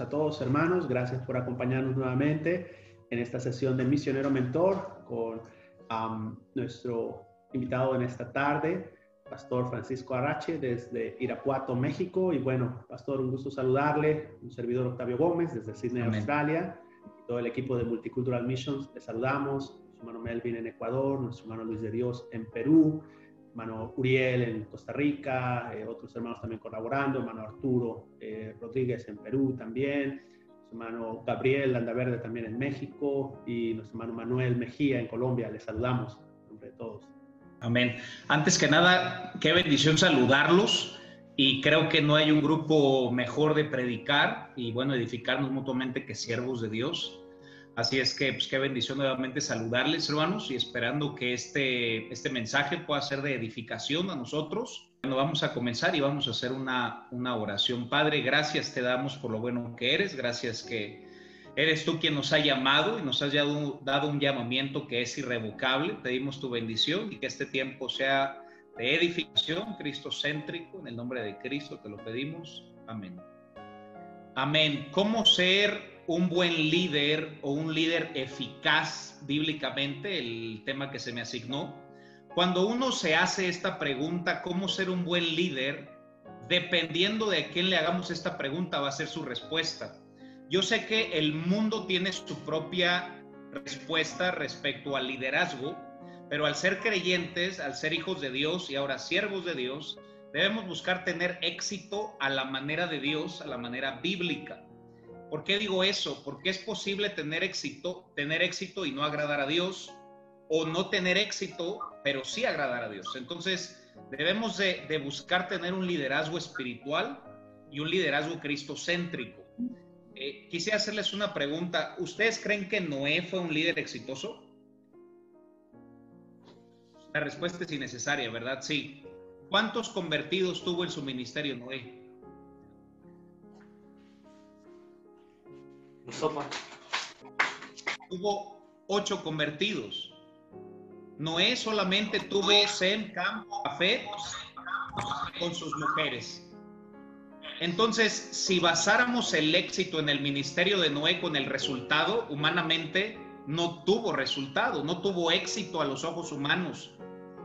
a todos hermanos, gracias por acompañarnos nuevamente en esta sesión de Misionero Mentor con nuestro invitado en esta tarde, Pastor Francisco Arrache desde Irapuato, México. Y bueno, Pastor, un gusto saludarle, un servidor Octavio Gómez desde Sydney, Australia, y todo el equipo de Multicultural Missions, le saludamos, nuestro hermano Melvin en Ecuador, nuestro hermano Luis de Dios en Perú, hermano Uriel en Costa Rica, eh, otros hermanos también colaborando, hermano Arturo eh, Rodríguez en Perú también, hermano Gabriel Landaverde también en México y nuestro hermano Manuel Mejía en Colombia. Les saludamos en nombre de todos. Amén. Antes que nada, qué bendición saludarlos y creo que no hay un grupo mejor de predicar y bueno, edificarnos mutuamente que siervos de Dios. Así es que, pues qué bendición nuevamente saludarles, hermanos, y esperando que este, este mensaje pueda ser de edificación a nosotros. Bueno, vamos a comenzar y vamos a hacer una, una oración. Padre, gracias te damos por lo bueno que eres, gracias que eres tú quien nos ha llamado y nos has dado, dado un llamamiento que es irrevocable. Pedimos tu bendición y que este tiempo sea de edificación, cristocéntrico, en el nombre de Cristo te lo pedimos. Amén. Amén. ¿Cómo ser un buen líder o un líder eficaz bíblicamente, el tema que se me asignó, cuando uno se hace esta pregunta, ¿cómo ser un buen líder? Dependiendo de a quién le hagamos esta pregunta, va a ser su respuesta. Yo sé que el mundo tiene su propia respuesta respecto al liderazgo, pero al ser creyentes, al ser hijos de Dios y ahora siervos de Dios, debemos buscar tener éxito a la manera de Dios, a la manera bíblica. ¿Por qué digo eso? Porque es posible tener éxito, tener éxito y no agradar a Dios, o no tener éxito, pero sí agradar a Dios. Entonces, debemos de, buscar tener un liderazgo espiritual y un liderazgo cristocéntrico. Eh, quisiera hacerles una pregunta. ¿Ustedes creen que Noé fue un líder exitoso? La respuesta es innecesaria, ¿verdad? Sí. ¿Cuántos convertidos tuvo en su ministerio Noé? Hubo ocho convertidos. Noé solamente tuvo Sem, campo, con sus mujeres. Entonces, si basáramos el éxito en el ministerio de Noé con el resultado, humanamente no tuvo resultado, no tuvo éxito a los ojos humanos.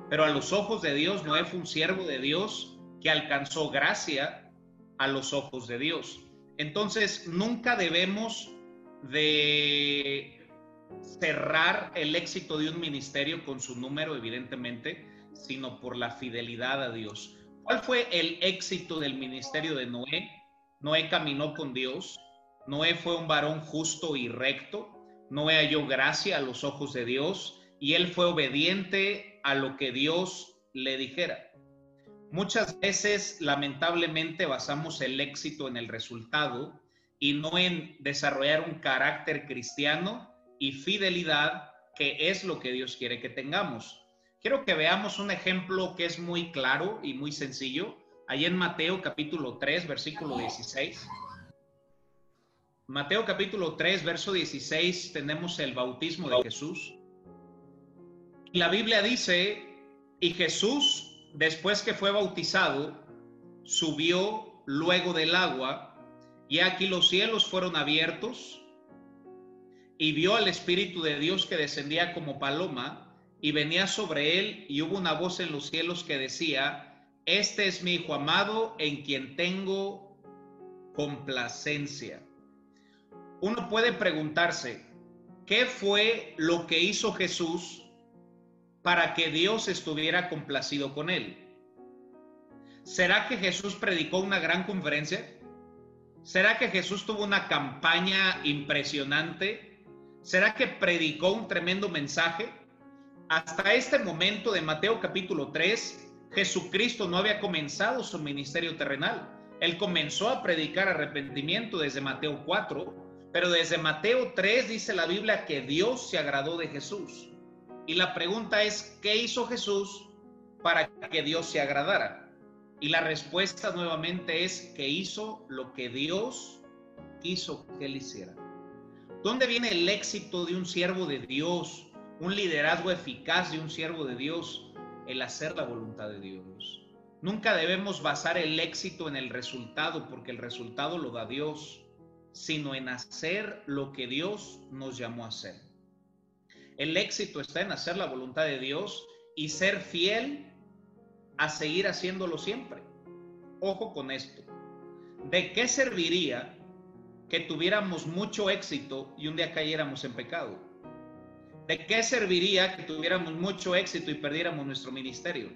Pero a los ojos de Dios, Noé fue un siervo de Dios que alcanzó gracia a los ojos de Dios. Entonces, nunca debemos de cerrar el éxito de un ministerio con su número, evidentemente, sino por la fidelidad a Dios. ¿Cuál fue el éxito del ministerio de Noé? Noé caminó con Dios, Noé fue un varón justo y recto, Noé halló gracia a los ojos de Dios y él fue obediente a lo que Dios le dijera. Muchas veces, lamentablemente, basamos el éxito en el resultado y no en desarrollar un carácter cristiano y fidelidad, que es lo que Dios quiere que tengamos. Quiero que veamos un ejemplo que es muy claro y muy sencillo. Ahí en Mateo capítulo 3, versículo 16. Mateo capítulo 3, verso 16, tenemos el bautismo de Jesús. La Biblia dice, y Jesús, después que fue bautizado, subió luego del agua y aquí los cielos fueron abiertos y vio al Espíritu de Dios que descendía como paloma y venía sobre él y hubo una voz en los cielos que decía, este es mi Hijo amado en quien tengo complacencia. Uno puede preguntarse, ¿qué fue lo que hizo Jesús para que Dios estuviera complacido con él? ¿Será que Jesús predicó una gran conferencia? ¿Será que Jesús tuvo una campaña impresionante? ¿Será que predicó un tremendo mensaje? Hasta este momento de Mateo capítulo 3, Jesucristo no había comenzado su ministerio terrenal. Él comenzó a predicar arrepentimiento desde Mateo 4, pero desde Mateo 3 dice la Biblia que Dios se agradó de Jesús. Y la pregunta es, ¿qué hizo Jesús para que Dios se agradara? Y la respuesta nuevamente es que hizo lo que Dios quiso que él hiciera. ¿Dónde viene el éxito de un siervo de Dios? Un liderazgo eficaz de un siervo de Dios. El hacer la voluntad de Dios. Nunca debemos basar el éxito en el resultado porque el resultado lo da Dios, sino en hacer lo que Dios nos llamó a hacer. El éxito está en hacer la voluntad de Dios y ser fiel a seguir haciéndolo siempre. Ojo con esto. ¿De qué serviría que tuviéramos mucho éxito y un día cayéramos en pecado? ¿De qué serviría que tuviéramos mucho éxito y perdiéramos nuestro ministerio?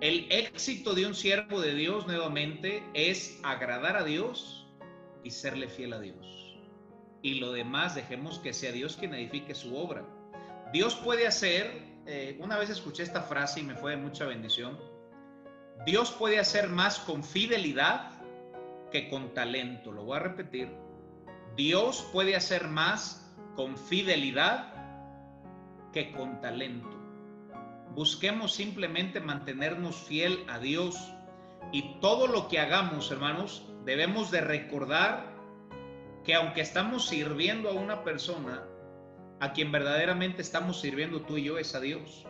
El éxito de un siervo de Dios nuevamente es agradar a Dios y serle fiel a Dios. Y lo demás dejemos que sea Dios quien edifique su obra. Dios puede hacer, eh, una vez escuché esta frase y me fue de mucha bendición, Dios puede hacer más con fidelidad que con talento. Lo voy a repetir. Dios puede hacer más con fidelidad que con talento. Busquemos simplemente mantenernos fiel a Dios y todo lo que hagamos, hermanos, debemos de recordar que aunque estamos sirviendo a una persona, a quien verdaderamente estamos sirviendo tú y yo es a Dios.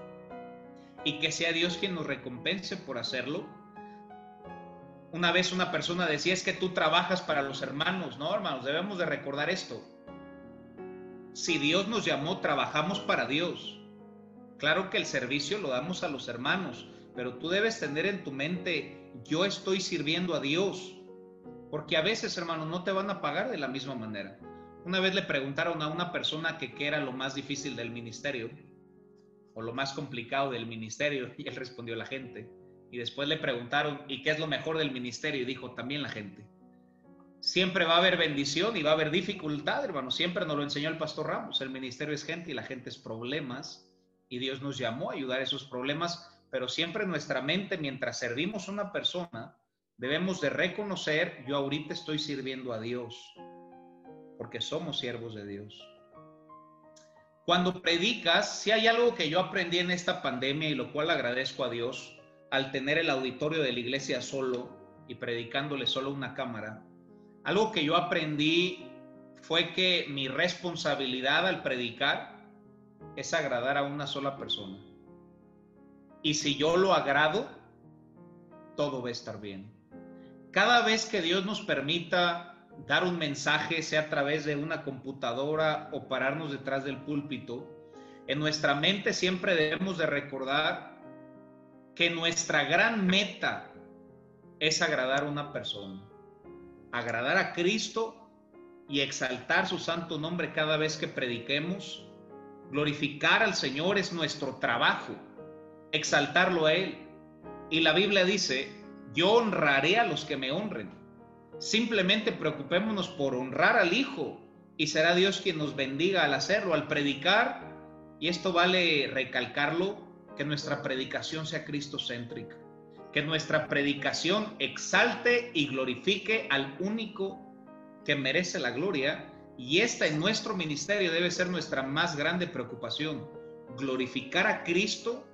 Y que sea Dios quien nos recompense por hacerlo. Una vez una persona decía, es que tú trabajas para los hermanos. No, hermanos, debemos de recordar esto. Si Dios nos llamó, trabajamos para Dios. Claro que el servicio lo damos a los hermanos, pero tú debes tener en tu mente, yo estoy sirviendo a Dios. Porque a veces, hermanos, no te van a pagar de la misma manera. Una vez le preguntaron a una persona que qué era lo más difícil del ministerio o lo más complicado del ministerio y él respondió la gente. Y después le preguntaron, ¿y qué es lo mejor del ministerio? Y dijo, también la gente. Siempre va a haber bendición y va a haber dificultad, hermano. Siempre nos lo enseñó el pastor Ramos. El ministerio es gente y la gente es problemas y Dios nos llamó a ayudar a esos problemas, pero siempre nuestra mente, mientras servimos a una persona, debemos de reconocer, yo ahorita estoy sirviendo a Dios, porque somos siervos de Dios. Cuando predicas, si hay algo que yo aprendí en esta pandemia y lo cual agradezco a Dios, al tener el auditorio de la iglesia solo y predicándole solo una cámara, algo que yo aprendí fue que mi responsabilidad al predicar es agradar a una sola persona. Y si yo lo agrado, todo va a estar bien. Cada vez que Dios nos permita dar un mensaje, sea a través de una computadora o pararnos detrás del púlpito, en nuestra mente siempre debemos de recordar que nuestra gran meta es agradar a una persona, agradar a Cristo y exaltar su santo nombre cada vez que prediquemos Glorificar al Señor es nuestro trabajo, exaltarlo a Él. Y la Biblia dice, yo honraré a los que me honren. Simplemente preocupémonos por honrar al Hijo y será Dios quien nos bendiga al hacerlo, al predicar. Y esto vale recalcarlo, que nuestra predicación sea cristocéntrica, que nuestra predicación exalte y glorifique al único que merece la gloria y esta en nuestro ministerio debe ser nuestra más grande preocupación, glorificar a Cristo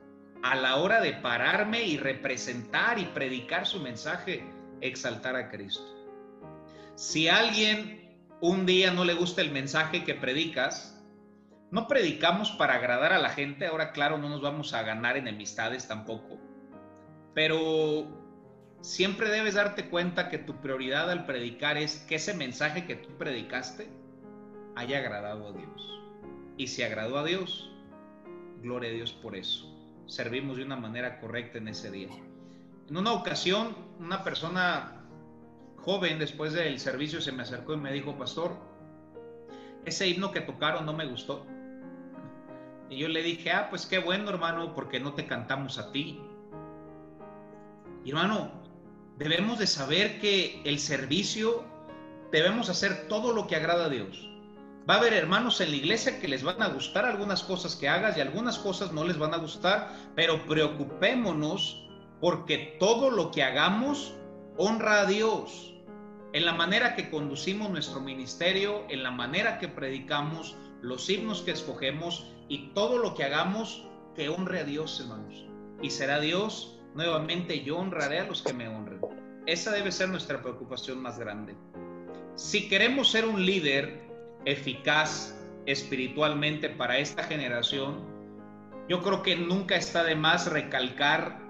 a la hora de pararme y representar y predicar su mensaje, exaltar a Cristo. Si alguien un día no le gusta el mensaje que predicas, no predicamos para agradar a la gente, ahora claro, no nos vamos a ganar enemistades tampoco, pero siempre debes darte cuenta que tu prioridad al predicar es que ese mensaje que tú predicaste haya agradado a Dios. Y si agradó a Dios, gloria a Dios por eso. Servimos de una manera correcta en ese día. En una ocasión, una persona joven después del servicio se me acercó y me dijo, pastor, ese himno que tocaron no me gustó. Y yo le dije, ah, pues qué bueno hermano, porque no te cantamos a ti. hermano, debemos de saber que el servicio debemos hacer todo lo que agrada a Dios. Va a haber hermanos en la iglesia que les van a gustar algunas cosas que hagas y algunas cosas no les van a gustar, pero preocupémonos porque todo lo que hagamos honra a Dios. En la manera que conducimos nuestro ministerio, en la manera que predicamos, los himnos que escogemos y todo lo que hagamos que honre a Dios, hermanos. Y será Dios, nuevamente yo honraré a los que me honren. Esa debe ser nuestra preocupación más grande. Si queremos ser un líder, eficaz espiritualmente para esta generación, yo creo que nunca está de más recalcar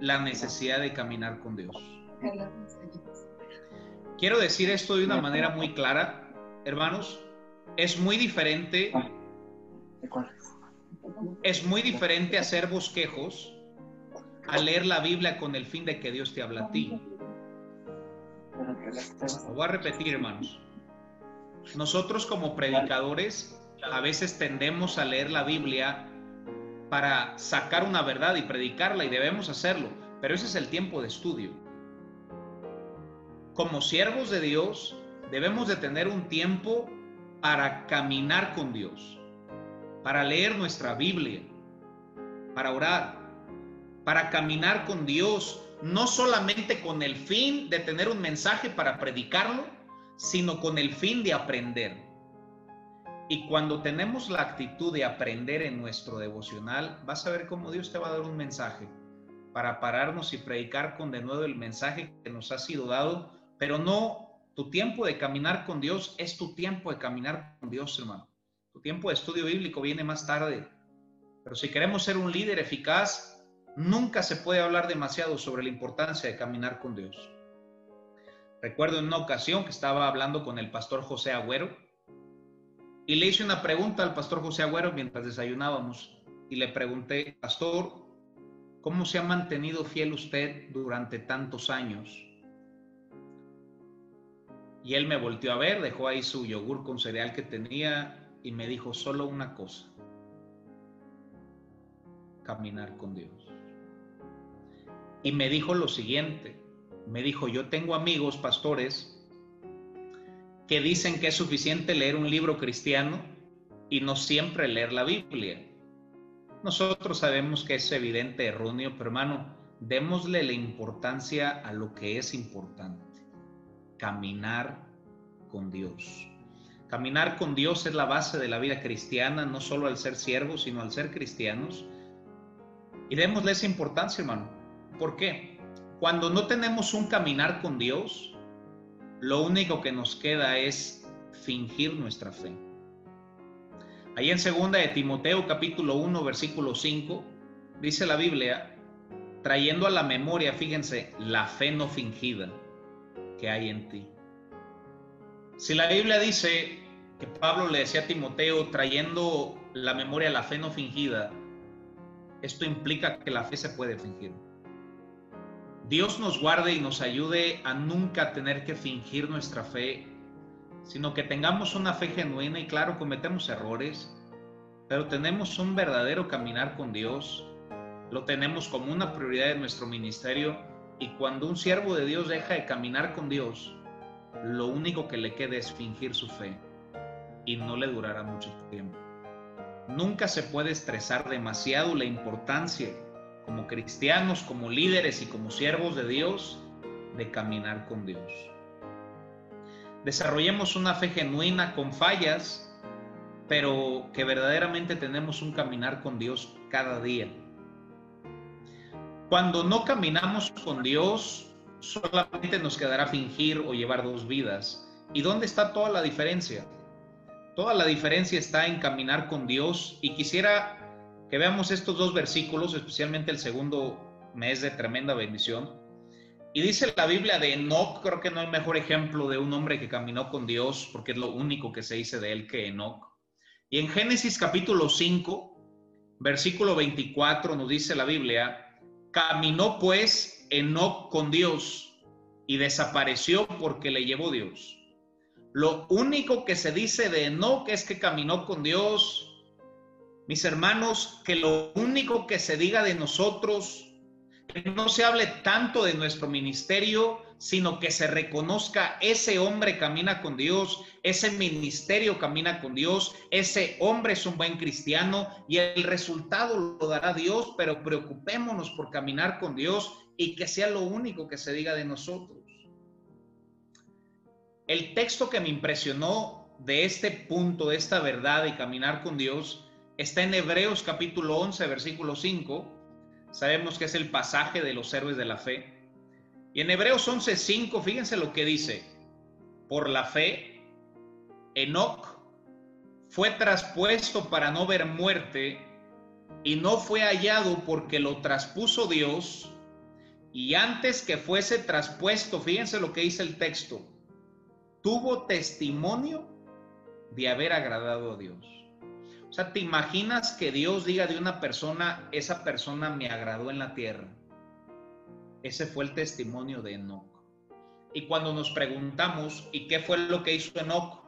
la necesidad de caminar con Dios. quiero decir esto de una manera muy clara, hermanos. Es muy diferente. Es muy diferente hacer bosquejos a leer la Biblia con el fin de que Dios te habla a ti. Lo voy a repetir, hermanos. Nosotros como predicadores a veces tendemos a leer la Biblia para sacar una verdad y predicarla y debemos hacerlo, pero ese es el tiempo de estudio. Como siervos de Dios debemos de tener un tiempo para caminar con Dios, para leer nuestra Biblia, para orar, para caminar con Dios, no solamente con el fin de tener un mensaje para predicarlo, sino con el fin de aprender. Y cuando tenemos la actitud de aprender en nuestro devocional, vas a ver cómo Dios te va a dar un mensaje para pararnos y predicar con de nuevo el mensaje que nos ha sido dado, pero no tu tiempo de caminar con Dios es tu tiempo de caminar con Dios, hermano. Tu tiempo de estudio bíblico viene más tarde. Pero si queremos ser un líder eficaz, nunca se puede hablar demasiado sobre la importancia de caminar con Dios. Recuerdo en una ocasión que estaba hablando con el pastor José Agüero, y le hice una pregunta al pastor José Agüero mientras desayunábamos y le pregunté, pastor, ¿cómo se ha mantenido fiel usted durante tantos años? Y él me volteó a ver, dejó ahí su yogur con cereal que tenía y me dijo solo una cosa, caminar con Dios. Y me dijo lo siguiente, me dijo, yo tengo amigos pastores que dicen que es suficiente leer un libro cristiano y no siempre leer la Biblia. Nosotros sabemos que es evidente, erróneo, pero hermano, démosle la importancia a lo que es importante, caminar con Dios. Caminar con Dios es la base de la vida cristiana, no solo al ser siervos, sino al ser cristianos. Y démosle esa importancia, hermano. ¿Por qué? Cuando no tenemos un caminar con Dios, lo único que nos queda es fingir nuestra fe. Ahí en segunda de Timoteo capítulo 1 versículo 5 dice la Biblia, trayendo a la memoria, fíjense, la fe no fingida que hay en ti. Si la Biblia dice que Pablo le decía a Timoteo, trayendo la memoria la fe no fingida, esto implica que la fe se puede fingir. Dios nos guarde y nos ayude a nunca tener que fingir nuestra fe, sino que tengamos una fe genuina y claro, cometemos errores, pero tenemos un verdadero caminar con Dios, lo tenemos como una prioridad de nuestro ministerio y cuando un siervo de Dios deja de caminar con Dios, lo único que le queda es fingir su fe y no le durará mucho tiempo. Nunca se puede estresar demasiado la importancia como cristianos, como líderes y como siervos de Dios, de caminar con Dios. Desarrollemos una fe genuina con fallas, pero que verdaderamente tenemos un caminar con Dios cada día. Cuando no caminamos con Dios, solamente nos quedará fingir o llevar dos vidas. ¿Y dónde está toda la diferencia? Toda la diferencia está en caminar con Dios y quisiera que veamos estos dos versículos, especialmente el segundo mes de tremenda bendición. Y dice la Biblia de Enoch, creo que no hay mejor ejemplo de un hombre que caminó con Dios, porque es lo único que se dice de él que Enoch. Y en Génesis capítulo 5, versículo 24 nos dice la Biblia, caminó pues Enoch con Dios y desapareció porque le llevó Dios. Lo único que se dice de Enoch es que caminó con Dios, mis hermanos, que lo único que se diga de nosotros, que no se hable tanto de nuestro ministerio, sino que se reconozca ese hombre camina con Dios, ese ministerio camina con Dios, ese hombre es un buen cristiano y el resultado lo dará Dios, pero preocupémonos por caminar con Dios y que sea lo único que se diga de nosotros. El texto que me impresionó de este punto, de esta verdad de caminar con Dios, está en Hebreos capítulo 11, versículo 5. Sabemos que es el pasaje de los héroes de la fe. Y en Hebreos 11, 5, fíjense lo que dice. Por la fe, Enoch fue traspuesto para no ver muerte y no fue hallado porque lo traspuso Dios. Y antes que fuese traspuesto, fíjense lo que dice el texto, tuvo testimonio de haber agradado a Dios. O sea, ¿te imaginas que Dios diga de una persona, esa persona me agradó en la tierra? Ese fue el testimonio de Enoch. Y cuando nos preguntamos, ¿y qué fue lo que hizo Enoch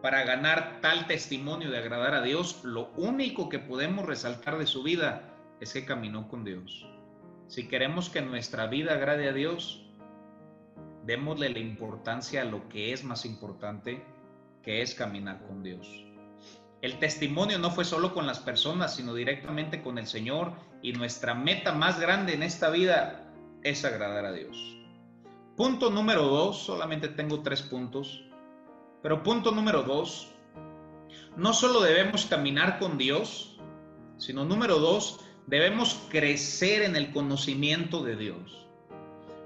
para ganar tal testimonio de agradar a Dios? Lo único que podemos resaltar de su vida es que caminó con Dios. Si queremos que nuestra vida agrade a Dios, démosle la importancia a lo que es más importante, que es caminar con Dios. El testimonio no fue solo con las personas, sino directamente con el Señor y nuestra meta más grande en esta vida es agradar a Dios. Punto número dos, solamente tengo tres puntos, pero punto número dos, no solo debemos caminar con Dios, sino número dos, debemos crecer en el conocimiento de Dios.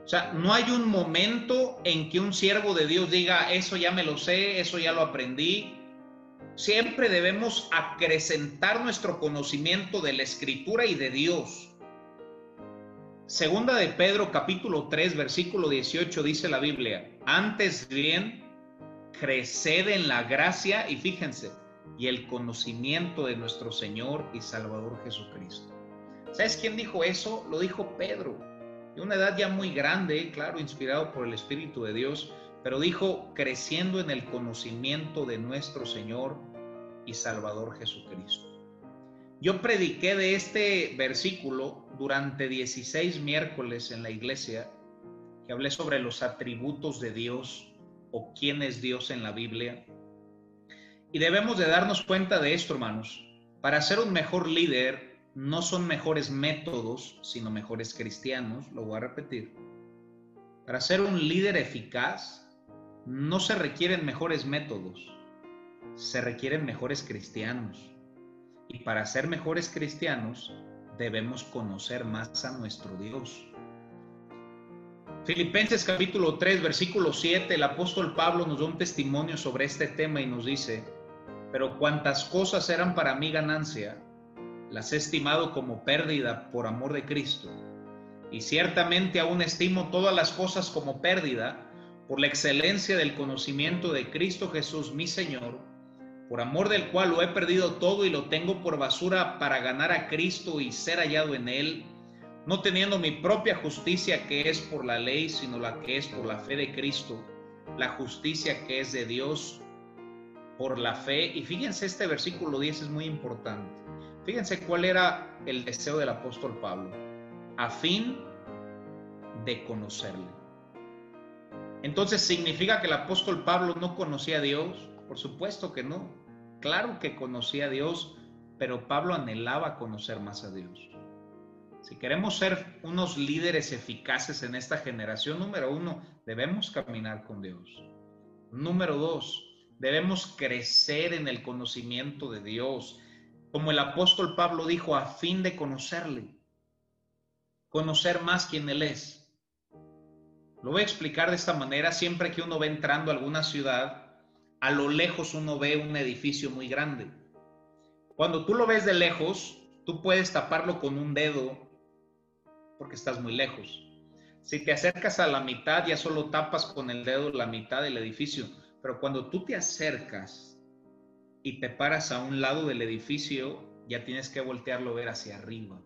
O sea, no hay un momento en que un siervo de Dios diga, eso ya me lo sé, eso ya lo aprendí. Siempre debemos acrecentar nuestro conocimiento de la escritura y de Dios. Segunda de Pedro capítulo 3 versículo 18 dice la Biblia, antes bien, creced en la gracia y fíjense, y el conocimiento de nuestro Señor y Salvador Jesucristo. ¿Sabes quién dijo eso? Lo dijo Pedro. De una edad ya muy grande, claro, inspirado por el Espíritu de Dios, pero dijo, creciendo en el conocimiento de nuestro Señor Salvador Jesucristo. Yo prediqué de este versículo durante 16 miércoles en la iglesia, que hablé sobre los atributos de Dios o quién es Dios en la Biblia. Y debemos de darnos cuenta de esto, hermanos. Para ser un mejor líder, no son mejores métodos, sino mejores cristianos, lo voy a repetir. Para ser un líder eficaz, no se requieren mejores métodos, se requieren mejores cristianos. Y para ser mejores cristianos, debemos conocer más a nuestro Dios. Filipenses capítulo 3, versículo 7, el apóstol Pablo nos da un testimonio sobre este tema y nos dice, pero cuantas cosas eran para mí ganancia, las he estimado como pérdida por amor de Cristo. Y ciertamente aún estimo todas las cosas como pérdida por la excelencia del conocimiento de Cristo Jesús, mi Señor, por amor del cual lo he perdido todo y lo tengo por basura para ganar a Cristo y ser hallado en Él, no teniendo mi propia justicia que es por la ley, sino la que es por la fe de Cristo, la justicia que es de Dios por la fe. Y fíjense, este versículo 10 es muy importante. Fíjense cuál era el deseo del apóstol Pablo, a fin de conocerle. Entonces, ¿significa que el apóstol Pablo no conocía a Dios? Por supuesto que no. Claro que conocía a Dios, pero Pablo anhelaba conocer más a Dios. Si queremos ser unos líderes eficaces en esta generación, número uno, debemos caminar con Dios. Número dos, debemos crecer en el conocimiento de Dios como el apóstol Pablo dijo, a fin de conocerle, conocer más quién Él es. Lo voy a explicar de esta manera, siempre que uno va entrando a alguna ciudad, a lo lejos uno ve un edificio muy grande. Cuando tú lo ves de lejos, tú puedes taparlo con un dedo porque estás muy lejos. Si te acercas a la mitad, ya solo tapas con el dedo la mitad del edificio. Pero cuando tú te acercas y te paras a un lado del edificio, ya tienes que voltearlo a ver hacia arriba.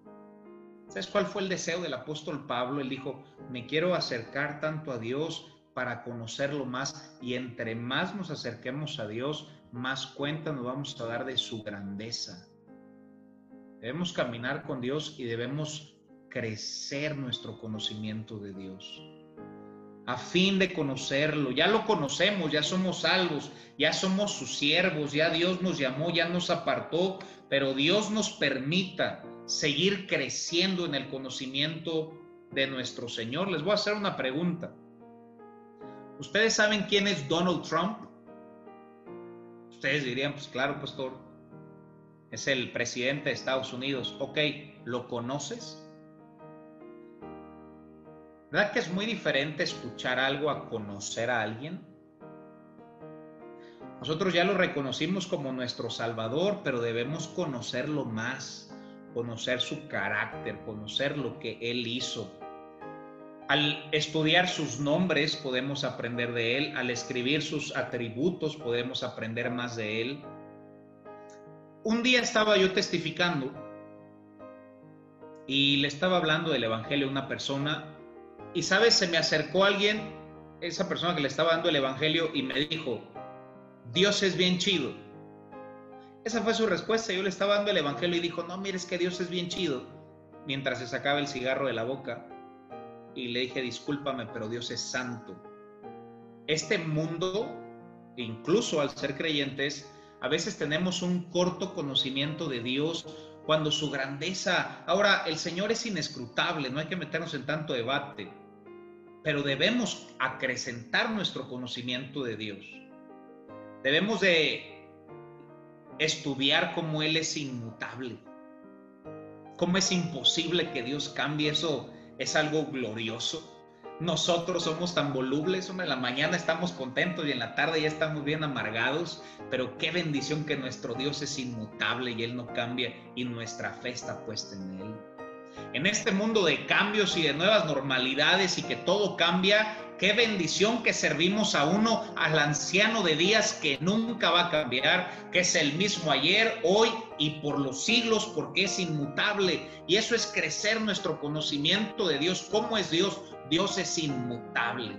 ¿Sabes cuál fue el deseo del apóstol Pablo? Él dijo, me quiero acercar tanto a Dios para conocerlo más y entre más nos acerquemos a Dios, más cuenta nos vamos a dar de su grandeza. Debemos caminar con Dios y debemos crecer nuestro conocimiento de Dios a fin de conocerlo. Ya lo conocemos, ya somos salvos, ya somos sus siervos, ya Dios nos llamó, ya nos apartó, pero Dios nos permita seguir creciendo en el conocimiento de nuestro Señor. Les voy a hacer una pregunta. ¿Ustedes saben quién es Donald Trump? Ustedes dirían, pues claro, pastor, es el presidente de Estados Unidos. Ok, ¿lo conoces? ¿Verdad que es muy diferente escuchar algo a conocer a alguien? Nosotros ya lo reconocimos como nuestro Salvador, pero debemos conocerlo más, conocer su carácter, conocer lo que Él hizo. Al estudiar sus nombres podemos aprender de Él, al escribir sus atributos podemos aprender más de Él. Un día estaba yo testificando y le estaba hablando del Evangelio a una persona y, ¿sabes? Se me acercó alguien, esa persona que le estaba dando el Evangelio y me dijo, Dios es bien chido. Esa fue su respuesta. Yo le estaba dando el Evangelio y dijo, no, mires que Dios es bien chido. Mientras se sacaba el cigarro de la boca y le dije, discúlpame, pero Dios es santo. Este mundo, incluso al ser creyentes, a veces tenemos un corto conocimiento de Dios cuando su grandeza... Ahora, el Señor es inescrutable, no hay que meternos en tanto debate, pero debemos acrecentar nuestro conocimiento de Dios. Debemos de estudiar cómo Él es inmutable, cómo es imposible que Dios cambie eso es algo glorioso. Nosotros somos tan volubles, en la mañana estamos contentos y en la tarde ya estamos bien amargados, pero qué bendición que nuestro Dios es inmutable y Él no cambia y nuestra fe está puesta en Él. En este mundo de cambios y de nuevas normalidades y que todo cambia, Qué bendición que servimos a uno, al anciano de días que nunca va a cambiar, que es el mismo ayer, hoy y por los siglos, porque es inmutable. Y eso es crecer nuestro conocimiento de Dios. ¿Cómo es Dios? Dios es inmutable,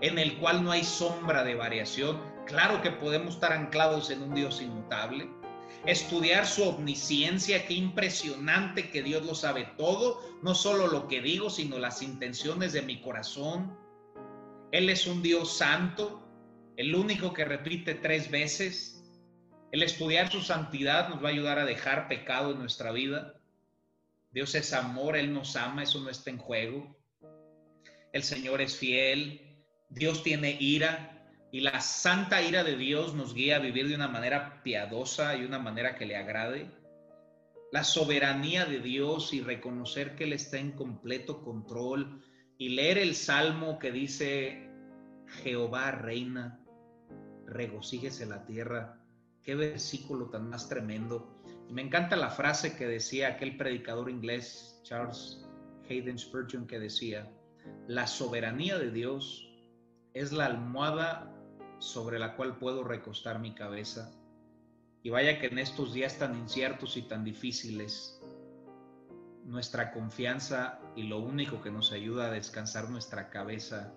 en el cual no hay sombra de variación. Claro que podemos estar anclados en un Dios inmutable. Estudiar su omnisciencia, qué impresionante que Dios lo sabe todo, no solo lo que digo, sino las intenciones de mi corazón él es un Dios santo, el único que repite tres veces. El estudiar su santidad nos va a ayudar a dejar pecado en nuestra vida. Dios es amor, Él nos ama, eso no está en juego. El Señor es fiel, Dios tiene ira y la santa ira de Dios nos guía a vivir de una manera piadosa y una manera que le agrade. La soberanía de Dios y reconocer que Él está en completo control y leer el salmo que dice, Jehová reina, regocíjese la tierra. Qué versículo tan más tremendo. Y me encanta la frase que decía aquel predicador inglés, Charles Hayden Spurgeon, que decía, la soberanía de Dios es la almohada sobre la cual puedo recostar mi cabeza. Y vaya que en estos días tan inciertos y tan difíciles, nuestra confianza y lo único que nos ayuda a descansar nuestra cabeza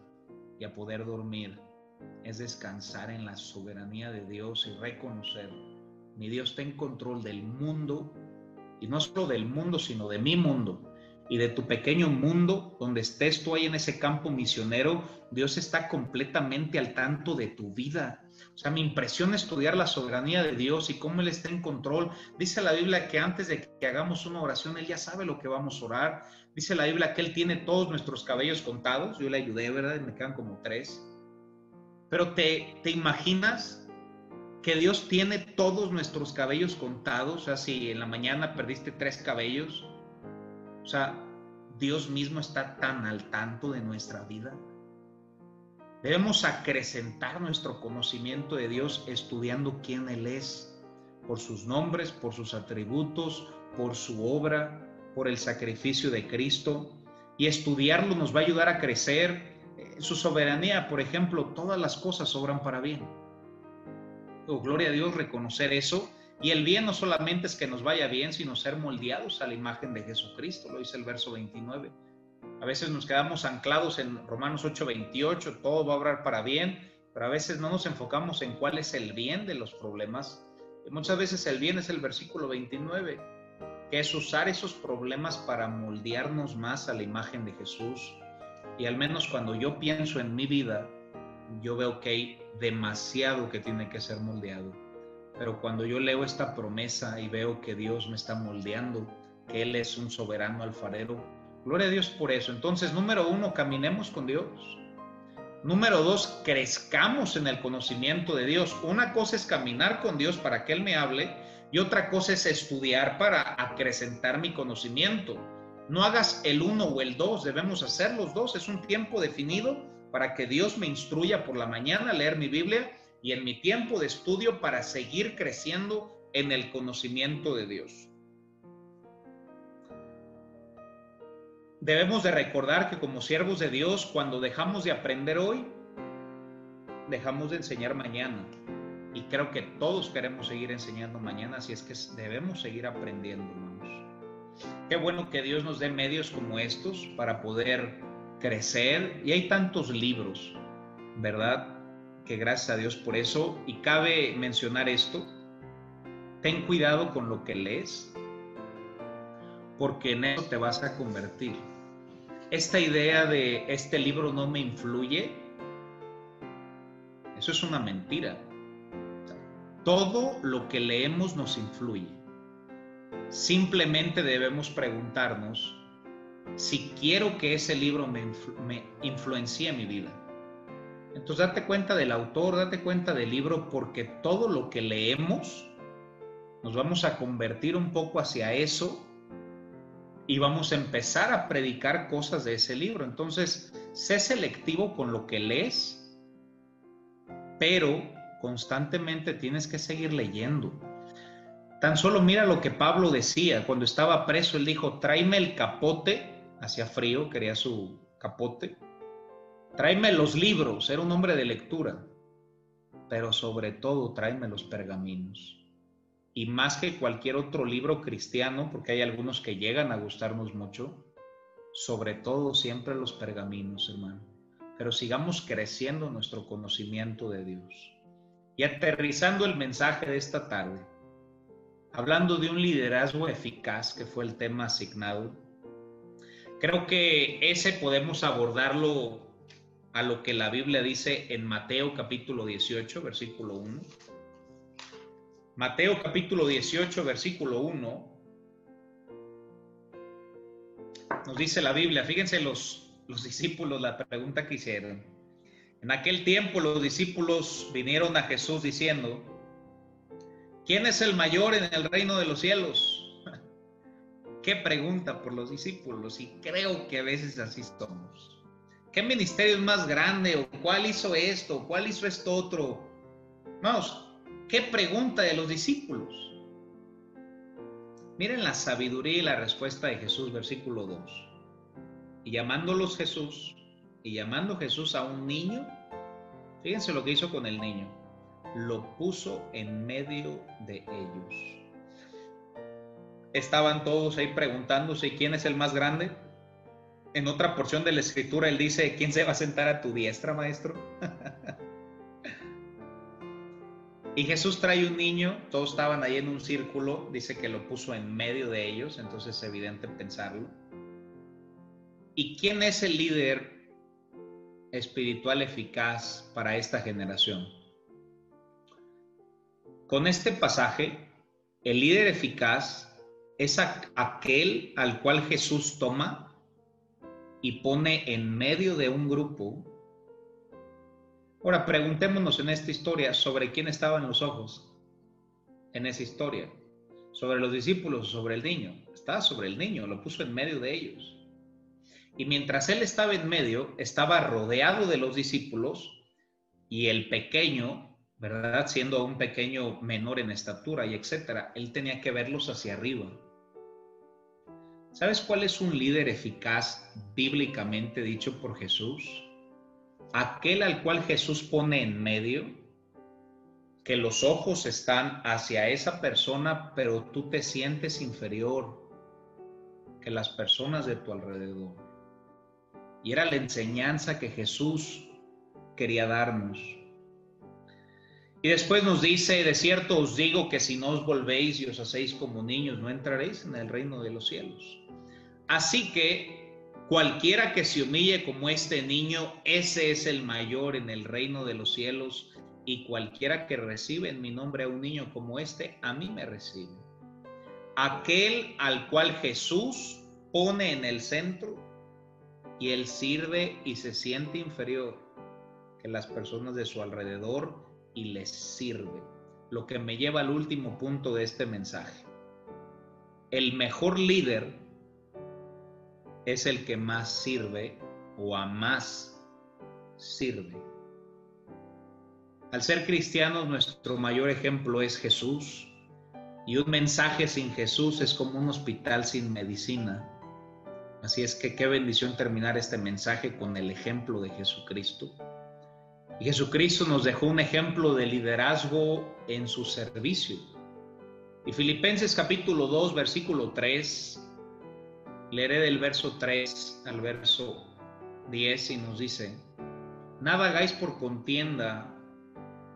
y a poder dormir es descansar en la soberanía de Dios y reconocer, mi Dios está en control del mundo, y no solo del mundo, sino de mi mundo y de tu pequeño mundo donde estés tú ahí en ese campo misionero, Dios está completamente al tanto de tu vida. O sea, mi impresión es estudiar la soberanía de Dios y cómo Él está en control. Dice la Biblia que antes de que hagamos una oración, Él ya sabe lo que vamos a orar. Dice la Biblia que Él tiene todos nuestros cabellos contados. Yo le ayudé, ¿verdad? me quedan como tres. Pero te, te imaginas que Dios tiene todos nuestros cabellos contados. O sea, si en la mañana perdiste tres cabellos, o sea, Dios mismo está tan al tanto de nuestra vida. Debemos acrecentar nuestro conocimiento de Dios estudiando quién Él es, por sus nombres, por sus atributos, por su obra, por el sacrificio de Cristo. Y estudiarlo nos va a ayudar a crecer. Su soberanía, por ejemplo, todas las cosas obran para bien. Oh, gloria a Dios, reconocer eso y el bien no solamente es que nos vaya bien, sino ser moldeados a la imagen de Jesucristo, lo dice el verso 29. A veces nos quedamos anclados en Romanos 8:28, todo va a obrar para bien, pero a veces no nos enfocamos en cuál es el bien de los problemas. Y muchas veces el bien es el versículo 29, que es usar esos problemas para moldearnos más a la imagen de Jesús. Y al menos cuando yo pienso en mi vida, yo veo que hay demasiado que tiene que ser moldeado pero cuando yo leo esta promesa y veo que Dios me está moldeando, que Él es un soberano alfarero, gloria a Dios por eso. Entonces, número uno, caminemos con Dios. Número dos, crezcamos en el conocimiento de Dios. Una cosa es caminar con Dios para que Él me hable y otra cosa es estudiar para acrecentar mi conocimiento. No hagas el uno o el dos, debemos hacer los dos. Es un tiempo definido para que Dios me instruya por la mañana a leer mi Biblia y en mi tiempo de estudio para seguir creciendo en el conocimiento de Dios. Debemos de recordar que como siervos de Dios, cuando dejamos de aprender hoy, dejamos de enseñar mañana. Y creo que todos queremos seguir enseñando mañana, así es que debemos seguir aprendiendo, hermanos. Qué bueno que Dios nos dé medios como estos para poder crecer. Y hay tantos libros, ¿verdad? Que gracias a Dios por eso. Y cabe mencionar esto. Ten cuidado con lo que lees, porque en eso te vas a convertir. Esta idea de este libro no me influye, eso es una mentira. Todo lo que leemos nos influye. Simplemente debemos preguntarnos si quiero que ese libro me, influencie mi vida. Entonces date cuenta del autor, date cuenta del libro, porque todo lo que leemos nos vamos a convertir un poco hacia eso y vamos a empezar a predicar cosas de ese libro. Entonces, sé selectivo con lo que lees, pero constantemente tienes que seguir leyendo. Tan solo mira lo que Pablo decía cuando estaba preso, él dijo, tráeme el capote, hacía frío, quería su capote, tráeme los libros, era un hombre de lectura, pero sobre todo tráeme los pergaminos y más que cualquier otro libro cristiano, porque hay algunos que llegan a gustarnos mucho, sobre todo siempre los pergaminos, hermano. Pero sigamos creciendo nuestro conocimiento de Dios. Y aterrizando el mensaje de esta tarde, hablando de un liderazgo eficaz, que fue el tema asignado, creo que ese podemos abordarlo a lo que la Biblia dice en Mateo capítulo 18, versículo 1 Mateo capítulo 18, versículo 1, nos dice la Biblia, fíjense los, los discípulos la pregunta que hicieron. En aquel tiempo los discípulos vinieron a Jesús diciendo, ¿quién es el mayor en el reino de los cielos? Qué pregunta por los discípulos y creo que a veces así somos. ¿Qué ministerio es más grande? ¿O cuál hizo esto? ¿Cuál hizo esto otro? Vamos, ¿Qué pregunta de los discípulos? Miren la sabiduría y la respuesta de Jesús, versículo 2. Y llamándolos Jesús, y llamando Jesús a un niño, fíjense lo que hizo con el niño, lo puso en medio de ellos. Estaban todos ahí preguntándose quién es el más grande. En otra porción de la escritura él dice, ¿quién se va a sentar a tu diestra, maestro? Y Jesús trae un niño, todos estaban ahí en un círculo, dice que lo puso en medio de ellos, entonces es evidente pensarlo. ¿Y quién es el líder espiritual eficaz para esta generación? Con este pasaje, el líder eficaz es aquel al cual Jesús toma y pone en medio de un grupo Ahora, preguntémonos en esta historia sobre quién estaban los ojos en esa historia. Sobre los discípulos sobre el niño. Estaba sobre el niño, lo puso en medio de ellos. Y mientras él estaba en medio, estaba rodeado de los discípulos y el pequeño, ¿verdad? Siendo un pequeño menor en estatura y etcétera, él tenía que verlos hacia arriba. ¿Sabes cuál es un líder eficaz bíblicamente dicho por Jesús? Aquel al cual Jesús pone en medio, que los ojos están hacia esa persona, pero tú te sientes inferior que las personas de tu alrededor. Y era la enseñanza que Jesús quería darnos. Y después nos dice, de cierto os digo que si no os volvéis y os hacéis como niños, no entraréis en el reino de los cielos. Así que Cualquiera que se humille como este niño, ese es el mayor en el reino de los cielos. Y cualquiera que recibe en mi nombre a un niño como este, a mí me recibe. Aquel al cual Jesús pone en el centro y él sirve y se siente inferior que las personas de su alrededor y les sirve. Lo que me lleva al último punto de este mensaje. El mejor líder es el que más sirve o a más sirve. Al ser cristianos, nuestro mayor ejemplo es Jesús. Y un mensaje sin Jesús es como un hospital sin medicina. Así es que qué bendición terminar este mensaje con el ejemplo de Jesucristo. Y Jesucristo nos dejó un ejemplo de liderazgo en su servicio. Y Filipenses capítulo 2, versículo 3, leeré del verso 3 al verso 10 y nos dice, nada hagáis por contienda